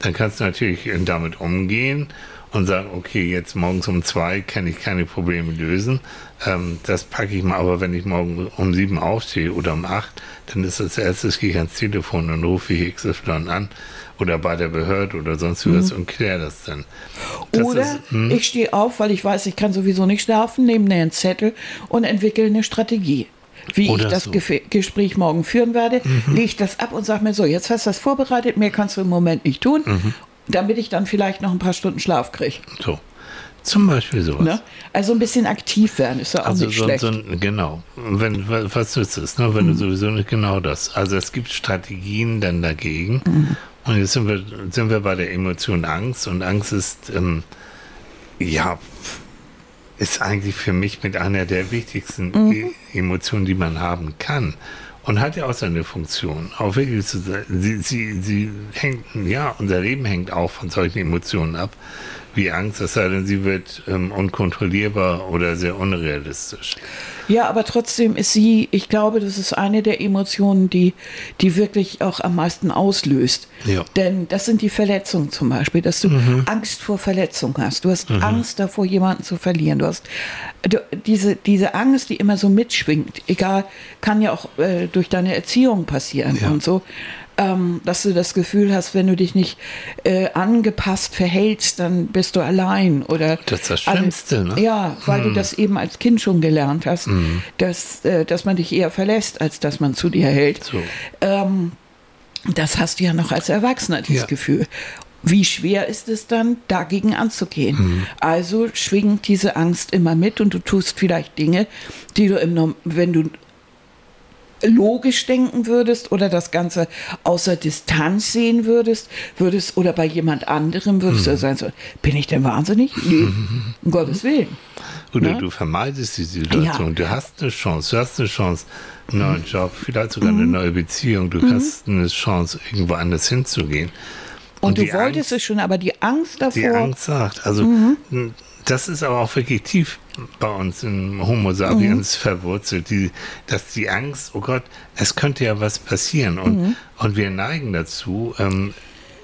Dann kannst du natürlich äh, damit umgehen und sagen, okay, jetzt morgens um zwei kann ich keine Probleme lösen. Ähm, das packe ich mal, aber wenn ich morgen um sieben aufstehe oder um acht, dann ist das erstes, gehe ich ans Telefon und rufe ich XY an oder bei der Behörde oder sonst was und kläre das dann. Das Oder ist, hm, ich stehe auf, weil ich weiß, ich kann sowieso nicht schlafen, nehme einen Zettel und entwickle eine Strategie. Wie Oder ich das so. Gespräch morgen führen werde, lege ich das ab und sage mir so, jetzt hast du das vorbereitet, mehr kannst du im Moment nicht tun, damit ich dann vielleicht noch ein paar Stunden Schlaf kriege. So. Zum Beispiel sowas. Ne? Also ein bisschen aktiv werden ist ja auch Also nicht so, schlecht. so ein, genau. Wenn, was nützt es, ne? wenn Mhm. du sowieso nicht genau das. Also es gibt Strategien dann dagegen. Mhm. Und jetzt sind wir, sind wir bei der Emotion Angst. Und Angst ist, ähm, ja, ist eigentlich für mich mit einer der wichtigsten Mhm. e Emotionen, die man haben kann. Und hat ja auch seine Funktion. Auch wirklich zu sein. Sie, sie, sie hängt, ja, unser Leben hängt auch von solchen Emotionen ab, wie Angst, es sei denn, sie wird ähm, unkontrollierbar oder sehr unrealistisch. Ja, aber trotzdem ist sie, ich glaube, das ist eine der Emotionen, die, die wirklich auch am meisten auslöst. Ja. Denn das sind die Verletzungen zum Beispiel, dass du Angst vor Verletzung hast. Du hast Angst davor, jemanden zu verlieren. Du hast du, diese, diese Angst, die immer so mitschwingt, egal, kann ja auch äh, durch deine Erziehung passieren Ja. und so. Ähm, dass du das Gefühl hast, wenn du dich nicht äh, angepasst verhältst, dann bist du allein oder Das ist das Schlimmste, ne? Ja, weil du das eben als Kind schon gelernt hast, dass, äh, dass man dich eher verlässt, als dass man zu dir hält. So. Ähm, das hast du ja noch als Erwachsener, dieses Ja. Gefühl. Wie schwer ist es dann, dagegen anzugehen? Also schwingt diese Angst immer mit und du tust vielleicht Dinge, die du im, wenn du logisch denken würdest oder das Ganze außer Distanz sehen würdest, würdest oder bei jemand anderem würdest du sagen, so, bin ich denn wahnsinnig? Nee, um Gottes Willen. Oder Ne? du vermeidest die Situation. Ja. Du hast eine Chance. Du hast eine Chance, einen neuen Job, vielleicht sogar Mhm. eine neue Beziehung. Du hast eine Chance, irgendwo anders hinzugehen. Und, du die wolltest Angst, es schon, aber die Angst davor. Die Angst sagt, also Mhm. Das ist aber auch wirklich tief bei uns im Homo sapiens Mhm. verwurzelt, die, dass die Angst, oh Gott, es könnte ja was passieren. Und, Mhm. und wir neigen dazu, ähm,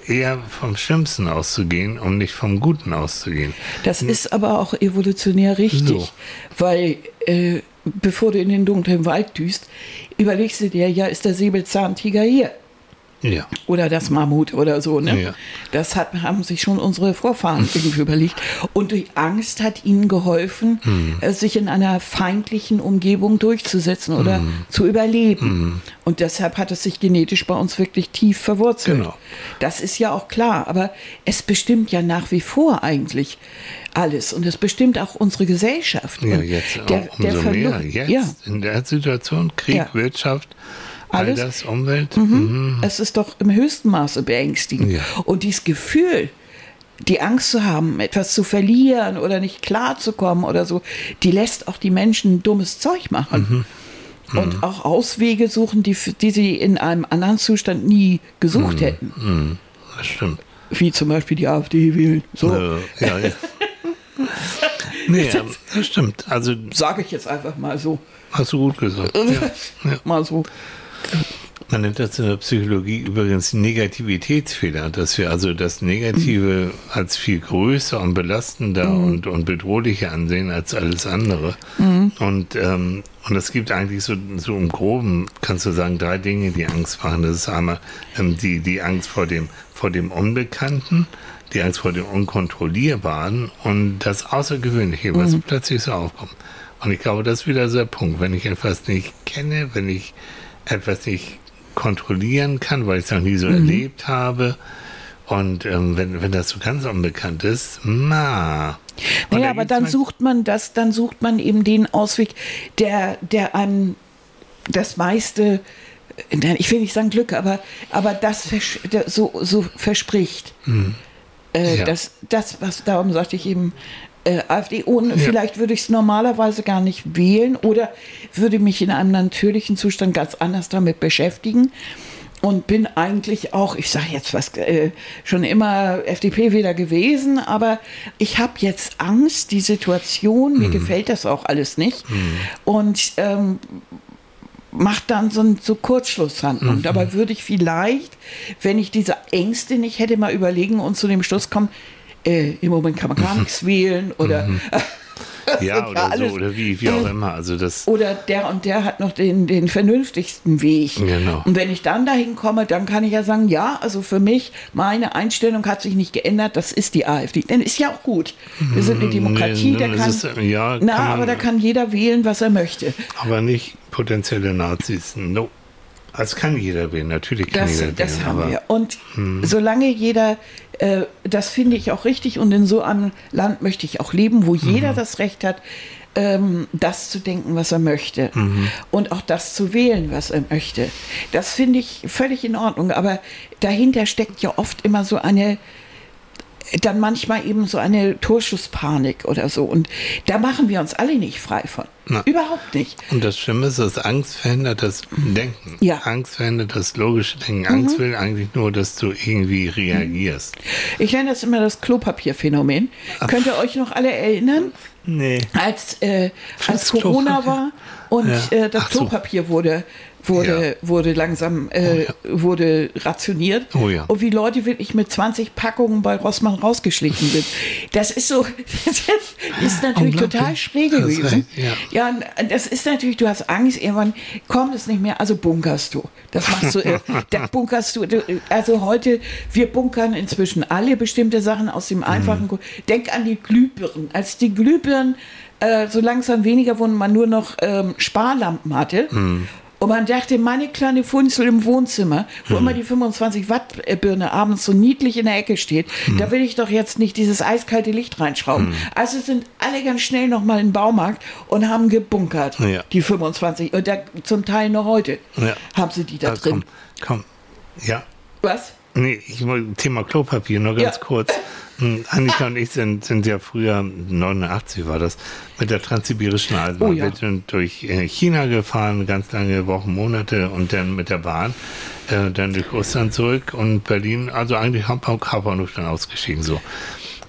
eher vom Schlimmsten auszugehen, um nicht vom Guten auszugehen. Das ist aber auch evolutionär richtig, So. weil äh, bevor du in den dunklen Wald düst, überlegst du dir, ja, ist der Säbelzahntiger hier? Ja. Oder das Mammut oder so, ne? Ja. Das hat, haben sich schon unsere Vorfahren irgendwie überlegt. Und die Angst hat ihnen geholfen, Hm. äh, sich in einer feindlichen Umgebung durchzusetzen oder Hm. zu überleben. Und deshalb hat es sich genetisch bei uns wirklich tief verwurzelt. Genau. Das ist ja auch klar, aber es bestimmt ja nach wie vor eigentlich alles. Und es bestimmt auch unsere Gesellschaft. Ja, jetzt der- auch der umso mehr. Verlust- Jetzt Ja, in der Situation, Krieg, Ja. Wirtschaft, all Alles. das, Umwelt. Mhm. Es ist doch im höchsten Maße beängstigend. Ja. Und dieses Gefühl, die Angst zu haben, etwas zu verlieren oder nicht klarzukommen oder so, die lässt auch die Menschen dummes Zeug machen. Mhm. Und auch Auswege suchen, die, die sie in einem anderen Zustand nie gesucht hätten. Mhm. Das stimmt. Wie zum Beispiel die AfD wählen. So ja, ja. nee, das stimmt. Also sage ich jetzt einfach mal so. hast du gut gesagt. Ja. Ja. Mal so. Man nennt das in der Psychologie übrigens Negativitätsfehler, dass wir also das Negative als viel größer und belastender und, und bedrohlicher ansehen als alles andere. Und, ähm, und es gibt eigentlich so, so im Groben, kannst du sagen, drei Dinge, die Angst machen. Das ist einmal ähm, die, die Angst vor dem, vor dem Unbekannten, die Angst vor dem Unkontrollierbaren und das Außergewöhnliche, was plötzlich so aufkommt. Und ich glaube, das ist wieder so der Punkt. Wenn ich etwas nicht kenne, wenn ich etwas nicht kontrollieren kann, weil ich es noch nie so erlebt habe. Und ähm, wenn, wenn das so ganz unbekannt ist, ma. Und Naja, da aber dann sucht man das, dann sucht man eben den Ausweg, der, der einem das meiste, äh, ich will nicht sagen Glück, aber, aber das so, so verspricht. Äh, Hm. Ja. das, das, was darum sagte ich eben, äh, AfD, ohne, vielleicht würde ich es normalerweise gar nicht wählen oder würde mich in einem natürlichen Zustand ganz anders damit beschäftigen. Und bin eigentlich auch, ich sage jetzt was, äh, schon immer FDP-Wähler gewesen, aber ich habe jetzt Angst, die Situation, mir gefällt das auch alles nicht. Und ähm, macht dann so, ein, so Kurzschlusshandlung. Dabei würde ich vielleicht, wenn ich diese Ängste nicht hätte, mal überlegen und zu dem Schluss kommen, äh, im Moment kann man gar nichts wählen oder, Ja, sind oder alles- so, oder wie, wie auch immer. Also das, oder der und der hat noch den, den vernünftigsten Weg. Genau. Und wenn ich dann dahin komme, dann kann ich ja sagen, ja, also für mich, meine Einstellung hat sich nicht geändert, das ist die AfD. Denn ist ja auch gut. Wir sind eine Demokratie, nee, da das kann, ist, ja, na, kann man- aber da kann jeder wählen, was er möchte. aber nicht potenzielle Nazis. No. Also kann jeder wählen, natürlich kann Das, jeder das wählen. haben aber wir. Und solange jeder, äh, das finde ich auch richtig, und in so einem Land möchte ich auch leben, wo jeder das Recht hat, ähm, das zu denken, was er möchte. Und auch das zu wählen, was er möchte. Das finde ich völlig in Ordnung. Aber dahinter steckt ja oft immer so eine dann manchmal eben so eine Torschusspanik oder so. Und da machen wir uns alle nicht frei von. Na. Überhaupt nicht. Und das Schlimme ist, dass Angst verhindert das Denken. Ja. Angst verhindert das logische Denken. Angst will eigentlich nur, dass du irgendwie reagierst. Ich nenne das immer das Klopapierphänomen. Könnt ihr euch noch alle erinnern, Nee. als, äh, als Corona war und Ja. äh, das Ach so. Klopapier wurde, wurde, Ja. wurde langsam äh, wurde rationiert Oh ja. und wie Leute wirklich mit 20 Packungen bei Rossmann rausgeschlichen sind. Das ist so, das ist natürlich total schräg gewesen. ja. und das ist natürlich, du hast Angst, irgendwann kommt es nicht mehr, also bunkerst du. Das machst du, äh, da bunkerst du. Also heute, wir bunkern inzwischen alle bestimmte Sachen aus dem einfachen Grund. Denk an die Glühbirnen. Als die Glühbirnen äh, so langsam weniger wurden, man nur noch ähm, Sparlampen hatte. Und man dachte, meine kleine Funzel im Wohnzimmer, wo immer die 25 Watt Birne abends so niedlich in der Ecke steht, da will ich doch jetzt nicht dieses eiskalte Licht reinschrauben. Also sind alle ganz schnell nochmal in den Baumarkt und haben gebunkert, Ja. die 25. Und da, zum Teil noch heute Ja. haben sie die da Ah, drin. komm, komm. Ja. Was? Nee, ich wollte Thema Klopapier nur ganz Ja. kurz. Hm, Annika und ich sind, sind ja früher, 89 war das, mit der transsibirischen Eisenbahn. Oh ja. Wir sind durch äh, China gefahren, ganz lange Wochen, Monate und dann mit der Bahn, äh, dann durch Russland zurück und Berlin, also eigentlich Hauptbahnhof Hauptbahnhof dann ausgestiegen so.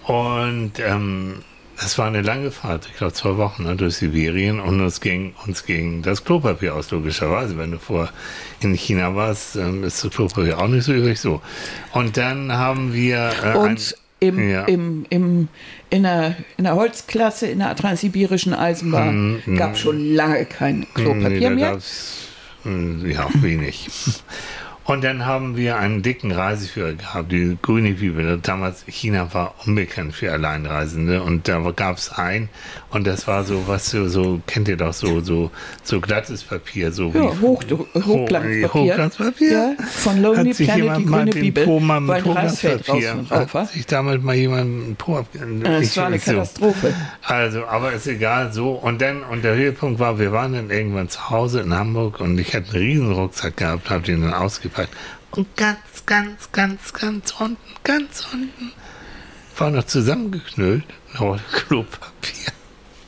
Und ähm, es war eine lange Fahrt, ich glaube zwei Wochen ne, durch Sibirien und es ging uns ging das Klopapier aus, logischerweise. Wenn du vor in China warst, ähm, ist das Klopapier auch nicht so übrig so. Und dann haben wir äh, Und im, ja. im, im, in, der, in der Holzklasse, in der transsibirischen Eisenbahn, gab schon lange kein Klopapier Nee, mehr. äh, ja, wenig. Und dann haben wir einen dicken Reiseführer gehabt, die grüne Bibel. Damals China war unbekannt für Alleinreisende und da gab es ein und das war so, was so, so kennt ihr doch so, so, so glattes Papier, so Ja, wie Hoch, Hochglanzpapier. Hochglanzpapier. Ja, von Lonely Hat sich Planet, jemand die mal grüne den Bibel, Po mal mit Hochglanzpapier, drauf hat sich damals mal jemand einen Po ab... Das war eine ich so. Katastrophe. Also, aber ist egal, so. Und dann, und der Höhepunkt war, wir waren dann irgendwann zu Hause in Hamburg und ich hatte einen riesen Rucksack gehabt, hab den dann ausgepackt. Und ganz, ganz, ganz, ganz unten, ganz unten war noch zusammengeknüllt, noch Klopapier.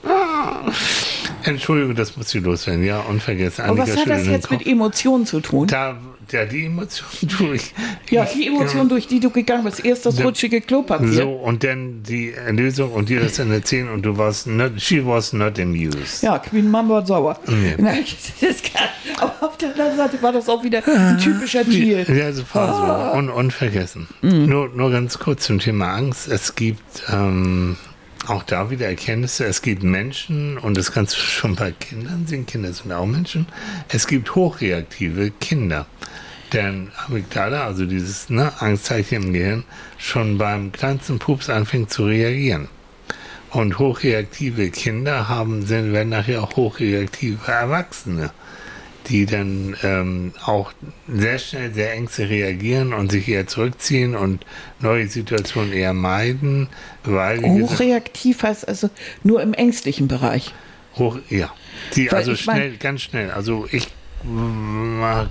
Ah. Entschuldigung, das muss ich loswerden. Ja, unvergessen. Und was hat das jetzt mit Kopf. Emotionen zu tun? Da, ja, die Emotion durch. Ja, die Emotion, durch die du gegangen bist. Erst das rutschige Klopapier. So, und dann die Lösung und dir das dann erzählen und du warst not, she was not amused. Ja, Queen Mom war sauer. Nee. Nein, das kann, aber auf der anderen Seite war das auch wieder ein typischer Deal. Ja, das war so. Un, unvergessen. Nur, nur ganz kurz zum Thema Angst. Es gibt ähm, auch da wieder Erkenntnisse. Es gibt Menschen, und das kannst du schon bei Kindern sehen, Kinder sind auch Menschen. Es gibt hochreaktive Kinder. Denn Amygdala, also dieses ne, Angstzeichen im Gehirn, schon beim kleinsten Pups anfängt zu reagieren. Und hochreaktive Kinder haben, sind, werden nachher auch hochreaktive Erwachsene, die dann ähm, auch sehr schnell sehr ängstlich reagieren und sich eher zurückziehen und neue Situationen eher meiden, weil Hochreaktiv heißt also nur im ängstlichen Bereich. hoch, ja, die Weil also ich mein- schnell, ganz schnell. Also ich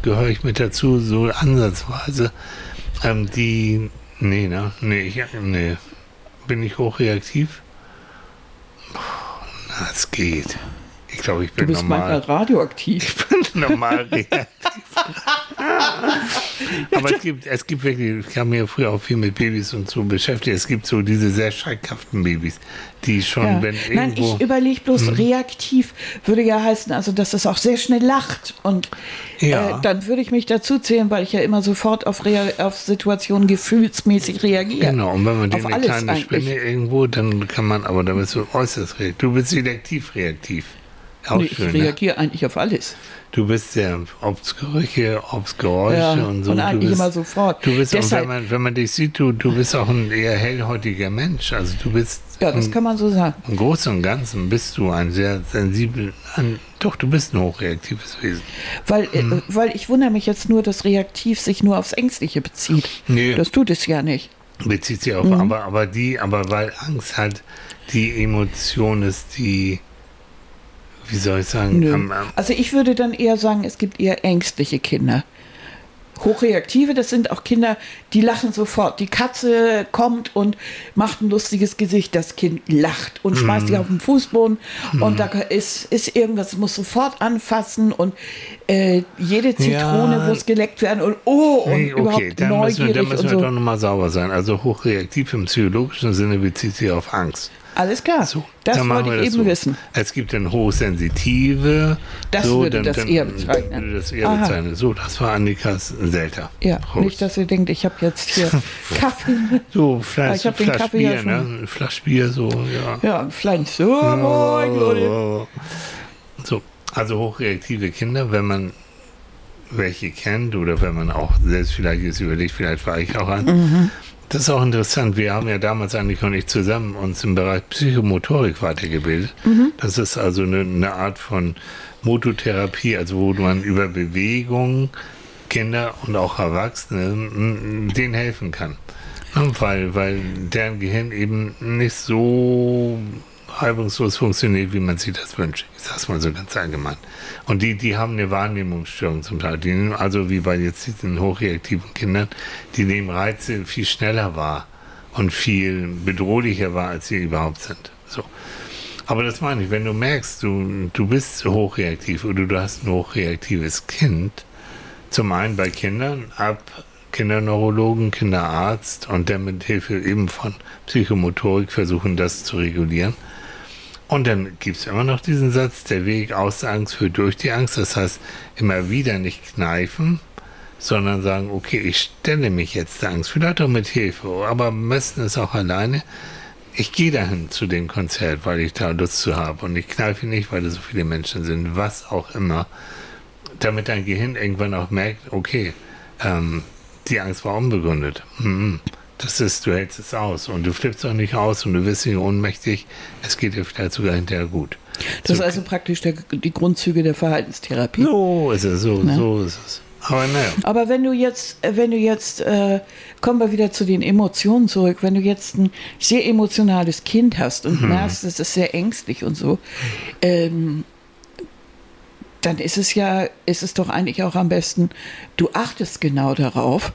gehöre ich mit dazu, so ansatzweise. Ähm, die, nee, ne, nee, ich, nee, bin ich hochreaktiv? Na, es geht. Ich glaube, ich Du bin bist manchmal normal. radioaktiv. Ich bin normal reaktiv. Aber es gibt, es gibt wirklich, ich habe mir früher auch viel mit Babys und so beschäftigt. Es gibt so diese sehr schreckhaften Babys, die schon, Ja. wenn Nein, irgendwo. ich überlege bloß, reaktiv würde ja heißen, also dass es auch sehr schnell lacht. Und Ja. äh, dann würde ich mich dazu zählen, weil ich ja immer sofort auf, Rea auf Situationen gefühlsmäßig reagiere. Genau, und wenn man Auf dir eine kleine eigentlich. Spende irgendwo, dann kann man, aber da bist du äußerst reaktiv. Du bist selektiv reaktiv. Auch nee, schön, ich ne? reagiere eigentlich auf alles. Du bist ja, ob's Gerüche, ob's Geräusche Ja, und so. und eigentlich bist, immer sofort. Du bist auch, Deshalb- wenn man, wenn man dich sieht, du, du bist auch ein eher hellhäutiger Mensch. Also du bist Ja, das im, kann man so sagen. im Großen und Ganzen bist du ein sehr sensibel, ein, doch, du bist ein hochreaktives Wesen. Weil, Mhm. äh, weil ich wundere mich jetzt nur, dass reaktiv sich nur aufs Ängstliche bezieht. Nee. Das tut es ja nicht. Bezieht sich auf, Mhm. aber, aber die, aber weil Angst halt die Emotion ist, die, wie soll ich sagen, am, am, Also ich würde dann eher sagen, es gibt eher ängstliche Kinder. Hochreaktive, das sind auch Kinder, die lachen sofort. Die Katze kommt und macht ein lustiges Gesicht. Das Kind lacht und schmeißt Mhm. sich auf den Fußboden. Und da ist, ist irgendwas, muss sofort anfassen und äh, jede Zitrone Ja. muss geleckt werden und oh, und Nee, okay, überhaupt dann müssen wir, neugierig dann müssen wir so. doch nochmal sauber sein. Also hochreaktiv im psychologischen Sinne bezieht sich auf Angst. Alles klar, So, das wollte ich eben so. wissen. Es gibt dann hochsensitive. Das so, würde dann, das dann eher bezeichnen. Würde das eher Aha. bezeichnen. So, das war Annikas Selter. Ja, Prost. nicht, dass ihr denkt, ich habe jetzt hier Kaffee. so, Ah, ich Flasch Kaffee Bier, ja ne? Ein Flasch Bier, so, ja. Ja, vielleicht so. Oh. So, also hochreaktive Kinder, wenn man welche kennt oder wenn man auch selbst vielleicht ist überlegt, vielleicht war ich auch ein. Mhm. Das ist auch interessant. Wir haben ja damals eigentlich und ich zusammen uns im Bereich Psychomotorik weitergebildet. Mhm. Das ist also eine, eine Art von Mototherapie, also wo man über Bewegung Kinder und auch Erwachsene mm, denen helfen kann. Weil, weil deren Gehirn eben nicht so reibungslos funktioniert, wie man sich das wünscht. Ich sag's mal so ganz allgemein. Und die, die haben eine Wahrnehmungsstörung zum Teil. Die nehmen also wie bei jetzt diesen hochreaktiven Kindern, die nehmen Reize viel schneller wahr und viel bedrohlicher wahr, als sie überhaupt sind. So. Aber das meine ich, wenn du merkst, du, du bist hochreaktiv oder du hast ein hochreaktives Kind, zum einen bei Kindern ab Kinderneurologen, Kinderarzt und der mit Hilfe eben von Psychomotorik versuchen, das zu regulieren. Und dann gibt es immer noch diesen Satz, der Weg aus der Angst führt durch die Angst. Das heißt, immer wieder nicht kneifen, sondern sagen, okay, ich stelle mich jetzt der Angst, vielleicht auch mit Hilfe, aber am besten ist auch alleine. Ich gehe dahin zu dem Konzert, weil ich da Lust zu habe und ich kneife nicht, weil da so viele Menschen sind, was auch immer, damit dein Gehirn irgendwann auch merkt, okay, ähm, die Angst war unbegründet. Mhm. Das ist, du hältst es aus und du flippst auch nicht aus und du wirst nicht ohnmächtig. Es geht dir vielleicht sogar hinterher gut. Das ist So- also praktisch der, die Grundzüge der Verhaltenstherapie. So ist es, so, Ne? so ist es. Aber naja, Aber wenn du jetzt, wenn du jetzt, äh, kommen wir wieder zu den Emotionen zurück, wenn du jetzt ein sehr emotionales Kind hast und Mhm. merkst, es ist sehr ängstlich und so, ähm, dann ist es ja, ist es doch eigentlich auch am besten, du achtest genau darauf,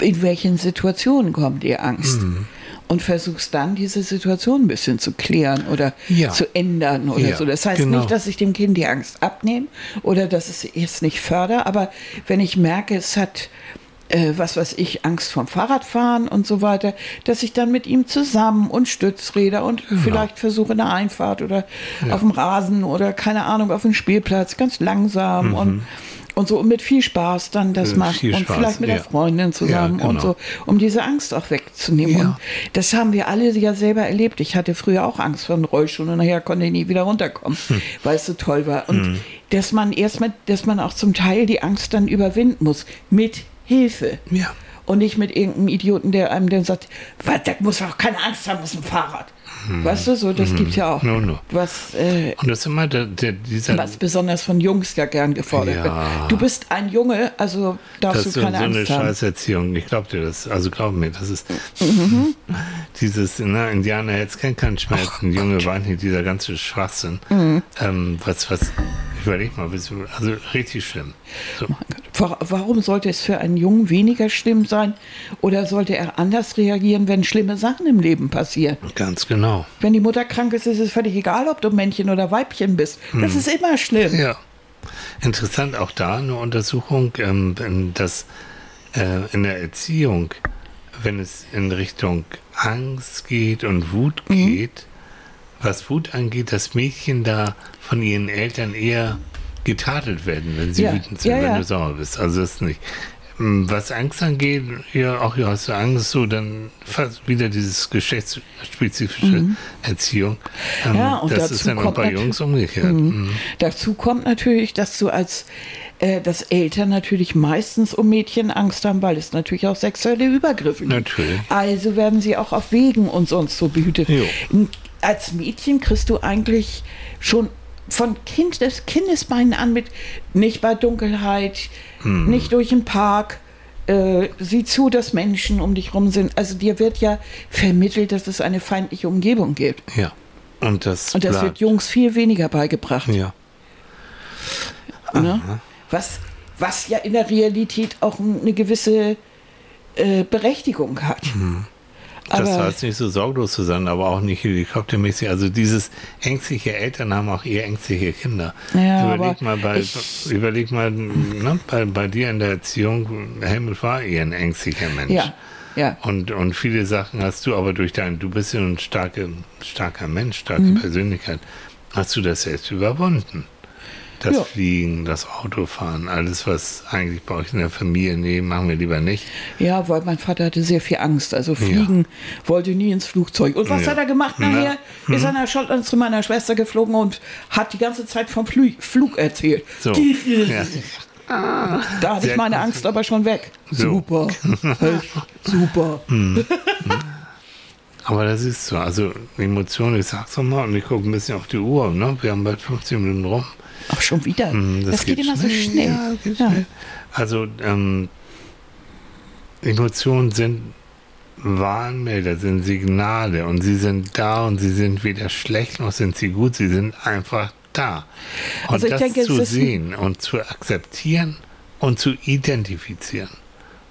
in welchen Situationen kommt dir Angst. Mhm. Und versuchst dann, diese Situation ein bisschen zu klären oder Ja. zu ändern oder Ja, so. Das heißt genau. nicht, dass ich dem Kind die Angst abnehme oder dass es es nicht fördere, aber wenn ich merke, es hat äh, was weiß ich, Angst vom Fahrradfahren und so weiter, dass ich dann mit ihm zusammen und Stützräder und vielleicht versuche eine Einfahrt oder auf dem Rasen oder keine Ahnung, auf dem Spielplatz, ganz langsam und, und so und mit viel Spaß dann das Äh, machen viel und Spaß, vielleicht mit der ja. Freundin zusammen Ja, und genau. so, um diese Angst auch wegzunehmen. Ja. Und das haben wir alle ja selber erlebt. Ich hatte früher auch Angst vor dem Rollstuhl und nachher konnte ich nie wieder runterkommen, Hm. weil es so toll war. Und dass man erstmal, dass man auch zum Teil die Angst dann überwinden muss mit Hilfe. ja. Und nicht mit irgendeinem Idioten, der einem dann sagt, was, da muss auch keine Angst haben, das ist ein Fahrrad. Weißt du, so, das gibt's ja auch. No, no. Was, äh, Und das ist immer der, der, dieser. was besonders von Jungs ja gern gefordert Ja. wird. Du bist ein Junge, also darfst das du ist so, keine so eine Angst haben. Scheißerziehung. Ich glaub dir das. Also glaub mir, das ist Mhm. dieses, ne, Indianer jetzt kennt keinen Schmerz, ein Junge weint nicht, dieser ganze Schwachsinn. Mhm. Ähm, was, was, überleg mal, also richtig schlimm. So. Wa- Warum sollte es für einen Jungen weniger schlimm sein oder sollte er anders reagieren, wenn schlimme Sachen im Leben passieren? Ganz genau. Wenn die Mutter krank ist, ist es völlig egal, ob du Männchen oder Weibchen bist. Das ist immer schlimm. Ja. Interessant auch da eine Untersuchung, ähm, wenn das äh, in der Erziehung, wenn es in Richtung Angst geht und Wut Mhm. Was Wut angeht, dass Mädchen da von ihren Eltern eher getadelt werden, wenn sie Ja, wütend sind, ja, wenn du sauer bist. Also das ist nicht. was Angst angeht, ja, auch ja, hast du Angst, so dann fast wieder dieses geschlechtsspezifische mhm. Erziehung. Ähm, ja, und das ist dann auch bei Jungs umgekehrt. Mhm. Mhm. Dazu kommt natürlich, dass du als äh, dass Eltern natürlich meistens um Mädchen Angst haben, weil es natürlich auch sexuelle Übergriffe gibt. Natürlich. Also werden sie auch auf Wegen und sonst so behütet. Jo. Als Mädchen kriegst du eigentlich schon von kind des Kindesbeinen an mit nicht bei Dunkelheit, hm. nicht durch den Park. Äh, sieh zu, dass Menschen um dich rum sind. Also dir wird ja vermittelt, dass es eine feindliche Umgebung gibt. Ja. Und das, und das wird Jungs viel weniger beigebracht. Ja. Ne? Was, was ja in der Realität auch eine gewisse äh, Berechtigung hat. Mhm. Das aber, heißt nicht so sorglos zu sein, aber auch nicht helikoptermäßig. Also dieses ängstliche Eltern haben auch eher ängstliche Kinder. Ja, überleg mal, bei, überleg mal ne, bei, bei dir in der Erziehung, Helmut war eher ein ängstlicher Mensch. Ja. Ja. Und, und viele Sachen hast du aber durch dein, du bist ja ein starke, starker Mensch, starke mhm. Persönlichkeit, hast du das selbst überwunden das ja. Fliegen, das Autofahren, alles, was eigentlich bei euch in der Familie, nee, machen wir lieber nicht. Ja, weil mein Vater hatte sehr viel Angst. Also Fliegen ja. wollte nie ins Flugzeug. Und was ja. hat er gemacht nachher? Na, ist hm. er nach zu meiner Schwester geflogen und hat die ganze Zeit vom Flug, Flug erzählt. So. Ah, da hatte ich meine. Angst aber schon weg. So. Super. Super. Hm. Aber das ist so. Also Emotionen, ich sag's nochmal und ich gucke ein bisschen auf die Uhr. Ne? Wir haben bald 15 Minuten rum. Ach, schon wieder? Mm, das, das geht, geht, immer schnell. so schnell. Ja, ja. schnell. Also, ähm, Emotionen sind Warnmelder, sind Signale und sie sind da und sie sind weder schlecht noch sind sie gut, sie sind einfach da. Und also das denke, zu sehen und zu akzeptieren und zu identifizieren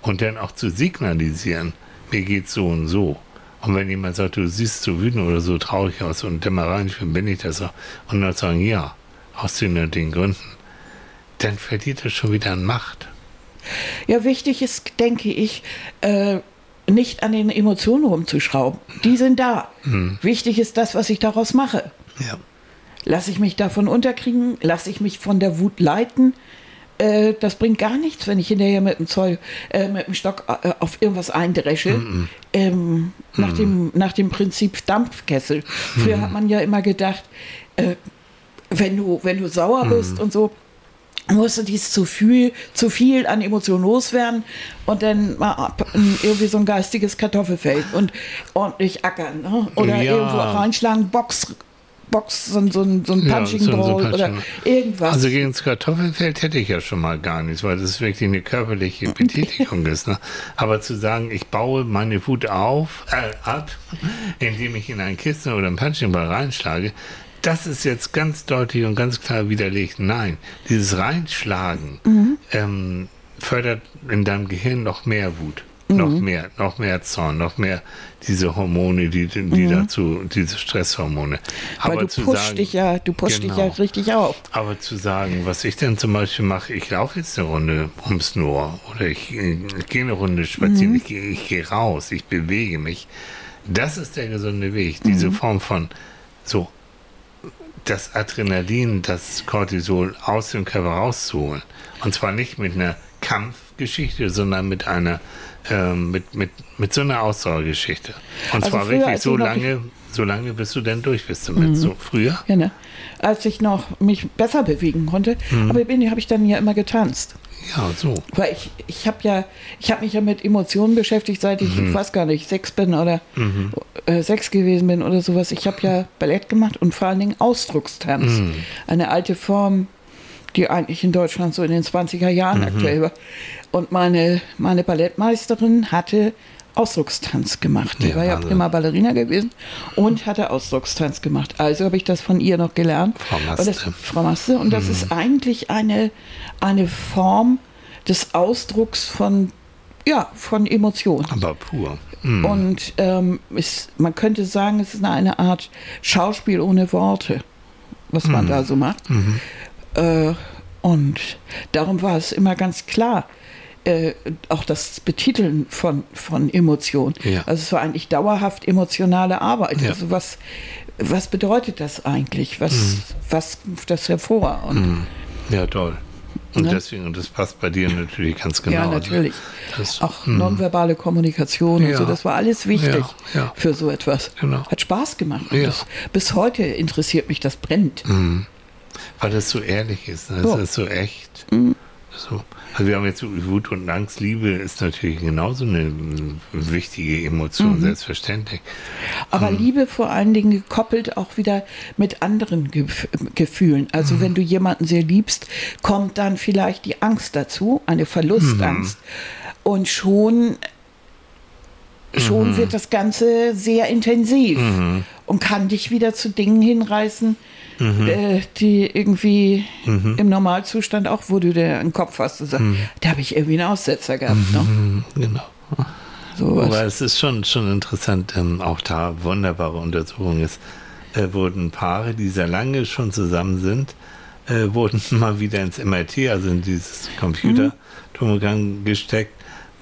und dann auch zu signalisieren, mir geht so und so. Und wenn jemand sagt, du siehst so wütend oder so traurig aus und dämmerein, bin ich das auch. Und dann sagen, ja, aus den und den Gründen, dann verliert es schon wieder an Macht. Ja, wichtig ist, denke ich, äh, nicht an den Emotionen rumzuschrauben. Die sind da. Hm. Wichtig ist das, was ich daraus mache. Ja. Lasse ich mich davon unterkriegen? Lasse ich mich von der Wut leiten? Äh, das bringt gar nichts, wenn ich hinterher mit dem Zoll, äh, mit dem Stock äh, auf irgendwas eindresche. Mm -mm. Ähm, nach, mm. dem, nach dem Prinzip Dampfkessel. Früher hat man ja immer gedacht, äh, wenn du, wenn du sauer mhm. bist und so, musst du dies zu viel, zu viel an Emotionen loswerden und dann mal irgendwie so ein geistiges Kartoffelfeld und ordentlich ackern ne? oder ja. irgendwo reinschlagen, Box Box, so, so, so ein Punching ja, so, Ball so oder irgendwas. Also gegen das Kartoffelfeld hätte ich ja schon mal gar nichts, weil das wirklich eine körperliche Betätigung ist. Ne? Aber zu sagen, ich baue meine Wut auf, äh, ab, indem ich in ein Kissen oder ein Punching Ball reinschlage, das ist jetzt ganz deutlich und ganz klar widerlegt. Nein, dieses Reinschlagen mhm. ähm, fördert in deinem Gehirn noch mehr Wut, mhm. noch mehr, noch mehr Zorn, noch mehr diese Hormone, die, die mhm. dazu, diese Stresshormone. Weil aber du pusht dich ja, du pusht genau, dich ja genau. richtig auf. Aber zu sagen, was ich denn zum Beispiel mache, ich laufe jetzt eine Runde ums Nur oder ich, ich gehe eine Runde spazieren, mhm. ich, gehe, ich gehe raus, ich bewege mich. Das ist der gesunde Weg, diese mhm. Form von so das Adrenalin, das Cortisol aus dem Körper rauszuholen. Und zwar nicht mit einer Kampfgeschichte, sondern mit einer, äh, mit, mit, mit so einer Ausdauergeschichte. Und also zwar früher, wirklich so lange, so lange, bis du denn durch bist damit. Mhm. So früher? Ne? Als ich noch mich besser bewegen konnte. Mhm. Aber bin habe ich dann ja immer getanzt. Ja, so. Weil ich, ich habe ja, ich habe mich ja mit Emotionen beschäftigt, seit ich, mhm. ich weiß gar nicht, sechs bin oder mhm. äh, sechs gewesen bin oder sowas. Ich habe ja Ballett gemacht und vor allen Dingen Ausdruckstanz. Mhm. Eine alte Form, die eigentlich in Deutschland so in den 20er Jahren mhm. aktuell war. Und meine, meine Ballettmeisterin hatte Ausdruckstanz gemacht. Die ja, war ja Wahnsinn. prima Ballerina gewesen und hatte Ausdruckstanz gemacht. Also habe ich das von ihr noch gelernt. Frau Maste. Und das, Frau Maste. Und das mhm. ist eigentlich eine, eine Form des Ausdrucks von, ja, von Emotionen. Aber pur. Mhm. Und ähm, ist, man könnte sagen, es ist eine Art Schauspiel ohne Worte, was man mhm. da so macht. Mhm. Äh, und darum war es immer ganz klar, äh, auch das Betiteln von, von Emotionen. Ja. Also es war eigentlich dauerhaft emotionale Arbeit. Ja. Also was, was bedeutet das eigentlich? Was, mhm. was ruft das hervor? Und mhm. Ja, toll. Und Ne? deswegen, und das passt bei dir natürlich ganz genau. ja, ne? natürlich. Das, Auch hm, nonverbale Kommunikation und Ja. so, das war alles wichtig Ja, ja. für so etwas. Genau. Hat Spaß gemacht. Und. Das, bis heute interessiert mich das brennt. weil das so ehrlich ist. Ne? So. Das ist so echt. So. Also wir haben jetzt Wut und Angst. Liebe ist natürlich genauso eine wichtige Emotion, Mhm. selbstverständlich. Aber Liebe vor allen Dingen gekoppelt auch wieder mit anderen Gef Gefühlen. Also Mhm. wenn du jemanden sehr liebst, kommt dann vielleicht die Angst dazu, eine Verlustangst. Mhm. Und schon, schon Mhm. wird das Ganze sehr intensiv und kann dich wieder zu Dingen hinreißen, Mhm. äh, die irgendwie im Normalzustand auch, wo du dir einen Kopf hast und sagst, da habe ich irgendwie einen Aussetzer gehabt. Ne? Mhm, Genau. Sowas. Aber es ist schon, schon interessant, ähm, auch da wunderbare Untersuchung ist, äh, wurden Paare, die sehr lange schon zusammen sind, äh, wurden mal wieder ins MRT, also in dieses Computertomogramm gesteckt,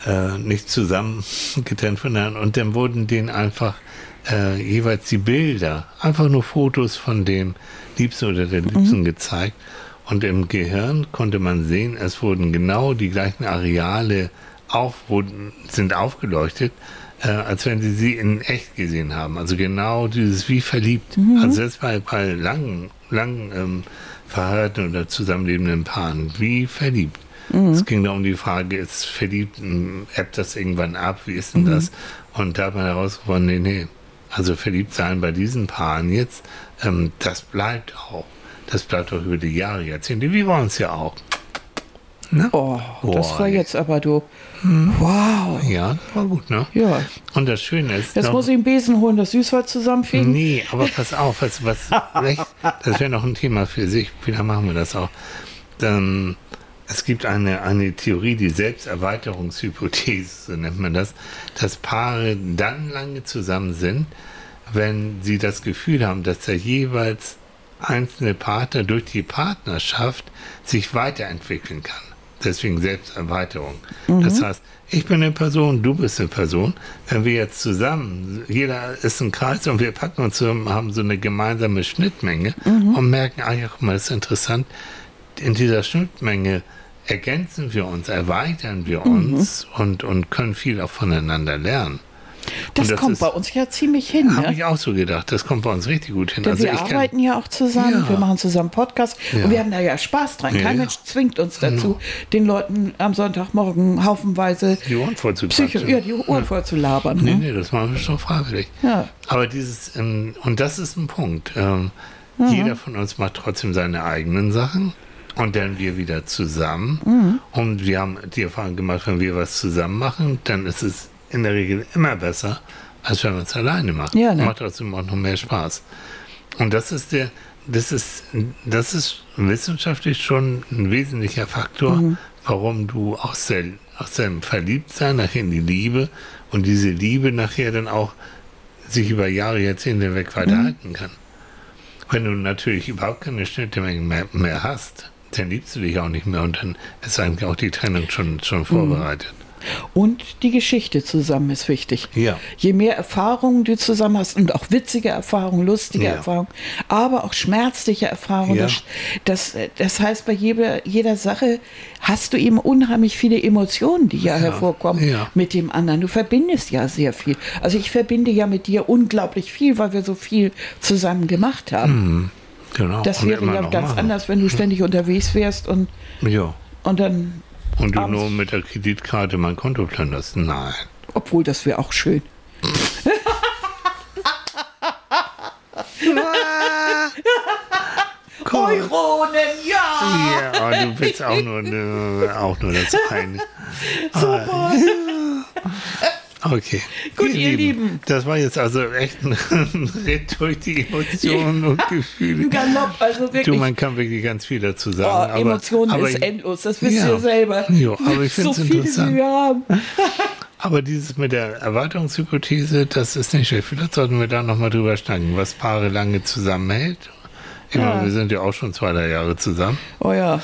äh, nicht zusammen getrennt voneinander und dann wurden denen einfach äh, jeweils die Bilder, einfach nur Fotos von dem Liebsten oder der Liebsten gezeigt und im Gehirn konnte man sehen, es wurden genau die gleichen Areale auf, wurden, sind aufgeleuchtet, äh, als wenn sie sie in echt gesehen haben. Also genau dieses wie verliebt. Also das bei, bei langen, langen ähm, verheirateten oder zusammenlebenden Paaren, wie verliebt. Es ging da um die Frage, ist verliebt, ähm, ebbt das irgendwann ab, wie ist denn das? Und da hat man herausgefunden, nee, nee. Also verliebt sein bei diesen Paaren jetzt, ähm, das bleibt auch. Das bleibt auch über die Jahre, Jahrzehnte, wie bei uns ja auch. Ne? Oh, das Boah, war ey. jetzt aber du. Wow. Ja, das war gut, ne? Ja. Und das Schöne ist. Jetzt noch- muss ich einen Besen holen, das Süßholz zusammenfegen. Nee, aber pass auf, was, was echt, das wäre noch ein Thema für sich. Vielleicht machen wir das auch. Dann, es gibt eine, eine Theorie, die Selbsterweiterungshypothese, so nennt man das, dass Paare dann lange zusammen sind, wenn sie das Gefühl haben, dass der jeweils einzelne Partner durch die Partnerschaft sich weiterentwickeln kann. Deswegen Selbsterweiterung. Das heißt, ich bin eine Person, du bist eine Person. Wenn wir jetzt zusammen, jeder ist ein Kreis und wir packen uns zusammen, haben so eine gemeinsame Schnittmenge und merken, ah ja, guck mal, das ist interessant. In dieser Schnittmenge ergänzen wir uns, erweitern wir uns und, und können viel auch voneinander lernen. Das, das kommt ist- bei uns ja ziemlich hin. Habe Ne? ich auch so gedacht. Das kommt bei uns richtig gut hin. Denn Also wir arbeiten ja auch zusammen, Ja. wir machen zusammen Podcasts Ja. und wir haben da ja Spaß dran. Ja, Kein. Mensch zwingt uns dazu, den Leuten am Sonntagmorgen haufenweise die Ohren voll zu Psycho quatschen. ja, die Ohren voll zu labern. Nee, Ne? nee, das machen wir schon freiwillig. Aber dieses, ähm, und das ist ein Punkt. Ähm, Jeder von uns macht trotzdem seine eigenen Sachen. Und dann wir wieder zusammen. Mhm. Und wir haben die Erfahrung gemacht, wenn wir was zusammen machen, dann ist es in der Regel immer besser, als wenn man es alleine macht. Ja, ne? Macht trotzdem auch noch mehr Spaß. Und das ist der, das ist, das ist wissenschaftlich schon ein wesentlicher Faktor, Mhm. warum du aus, der, aus dem Verliebtsein nachher in die Liebe und diese Liebe nachher dann auch sich über Jahre, Jahrzehnte hinweg weiterhalten kann. Wenn du natürlich überhaupt keine Schnittmenge mehr, mehr hast, dann liebst du dich auch nicht mehr und dann ist eigentlich auch die Trennung schon, schon vorbereitet. Und die Geschichte zusammen ist wichtig. Ja. Je mehr Erfahrungen du zusammen hast und auch witzige Erfahrungen, lustige Ja. Erfahrungen, aber auch schmerzliche Erfahrungen. Ja. Das, das, heißt, bei jeder, jeder Sache hast du eben unheimlich viele Emotionen, die ja, hervorkommen Ja. mit dem anderen. Du verbindest ja sehr viel. Also ich verbinde ja mit dir unglaublich viel, weil wir so viel zusammen gemacht haben. Genau. Das wäre ja ganz machen. anders, wenn du ständig unterwegs wärst und, und dann, Und du nur mit der Kreditkarte mein Konto plünderst. Nein. obwohl das wäre auch schön. Euronen, ja! Ja, du willst auch nur, ne, auch nur das eine. Super. Okay. Gut, ihr Lieben. Das war jetzt also echt ein Ritt durch die Emotionen und Gefühle. Ein Galopp, also Du, wirklich. man kann wirklich ganz viel dazu Oh, sagen. aber, Emotionen aber ist ich, endlos, das wisst Ja. ihr selber. Jo, aber ich so find's viele, interessant. wie wir haben. Aber dieses mit der Erweiterungshypothese, das ist nicht schlecht. Vielleicht sollten wir da nochmal drüber schnacken, was Paare lange zusammenhält. Ich Ja. meine, wir sind ja auch schon zwei, drei Jahre zusammen. Oh ja,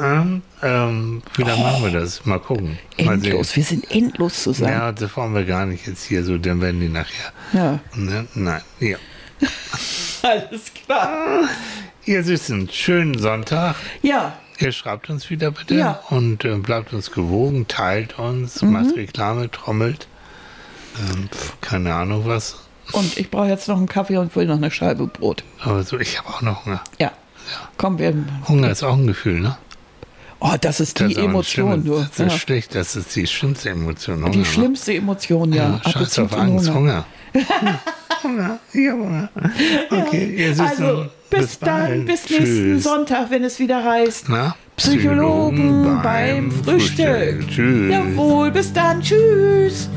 Ähm, ähm, wie lange machen wir das? Mal gucken. Mal sehen. endlos. Wir sind endlos zusammen. Ja, das wollen wir gar nicht jetzt hier so, dann werden die nachher. Ja, Ne? Nein, ja. alles klar. Ihr Süßen, schönen Sonntag. Ja, Ihr schreibt uns wieder bitte Ja. und äh, bleibt uns gewogen, teilt uns, macht Reklame, trommelt. Ähm, keine Ahnung was. Und ich brauche jetzt noch einen Kaffee und will noch eine Scheibe Brot. Aber so, ich habe auch noch Hunger. Ja. Komm, wir. Hunger ist auch ein Gefühl, ne? Oh, das ist Das die ist Emotion, nur. Das ist Ja. schlecht, das ist die schlimmste Emotion. Hunger, Die ne? schlimmste Emotion, ja. Ja, Scheiß auf Angst, Hunger. Hunger, ich hab Hunger. Okay, ihr Süßen. Also, bis, dann, bald. bis nächsten Tschüss. Sonntag, wenn es wieder heißt. Na? Psychologen beim Frühstück. Tschüss. Jawohl, bis dann. Tschüss.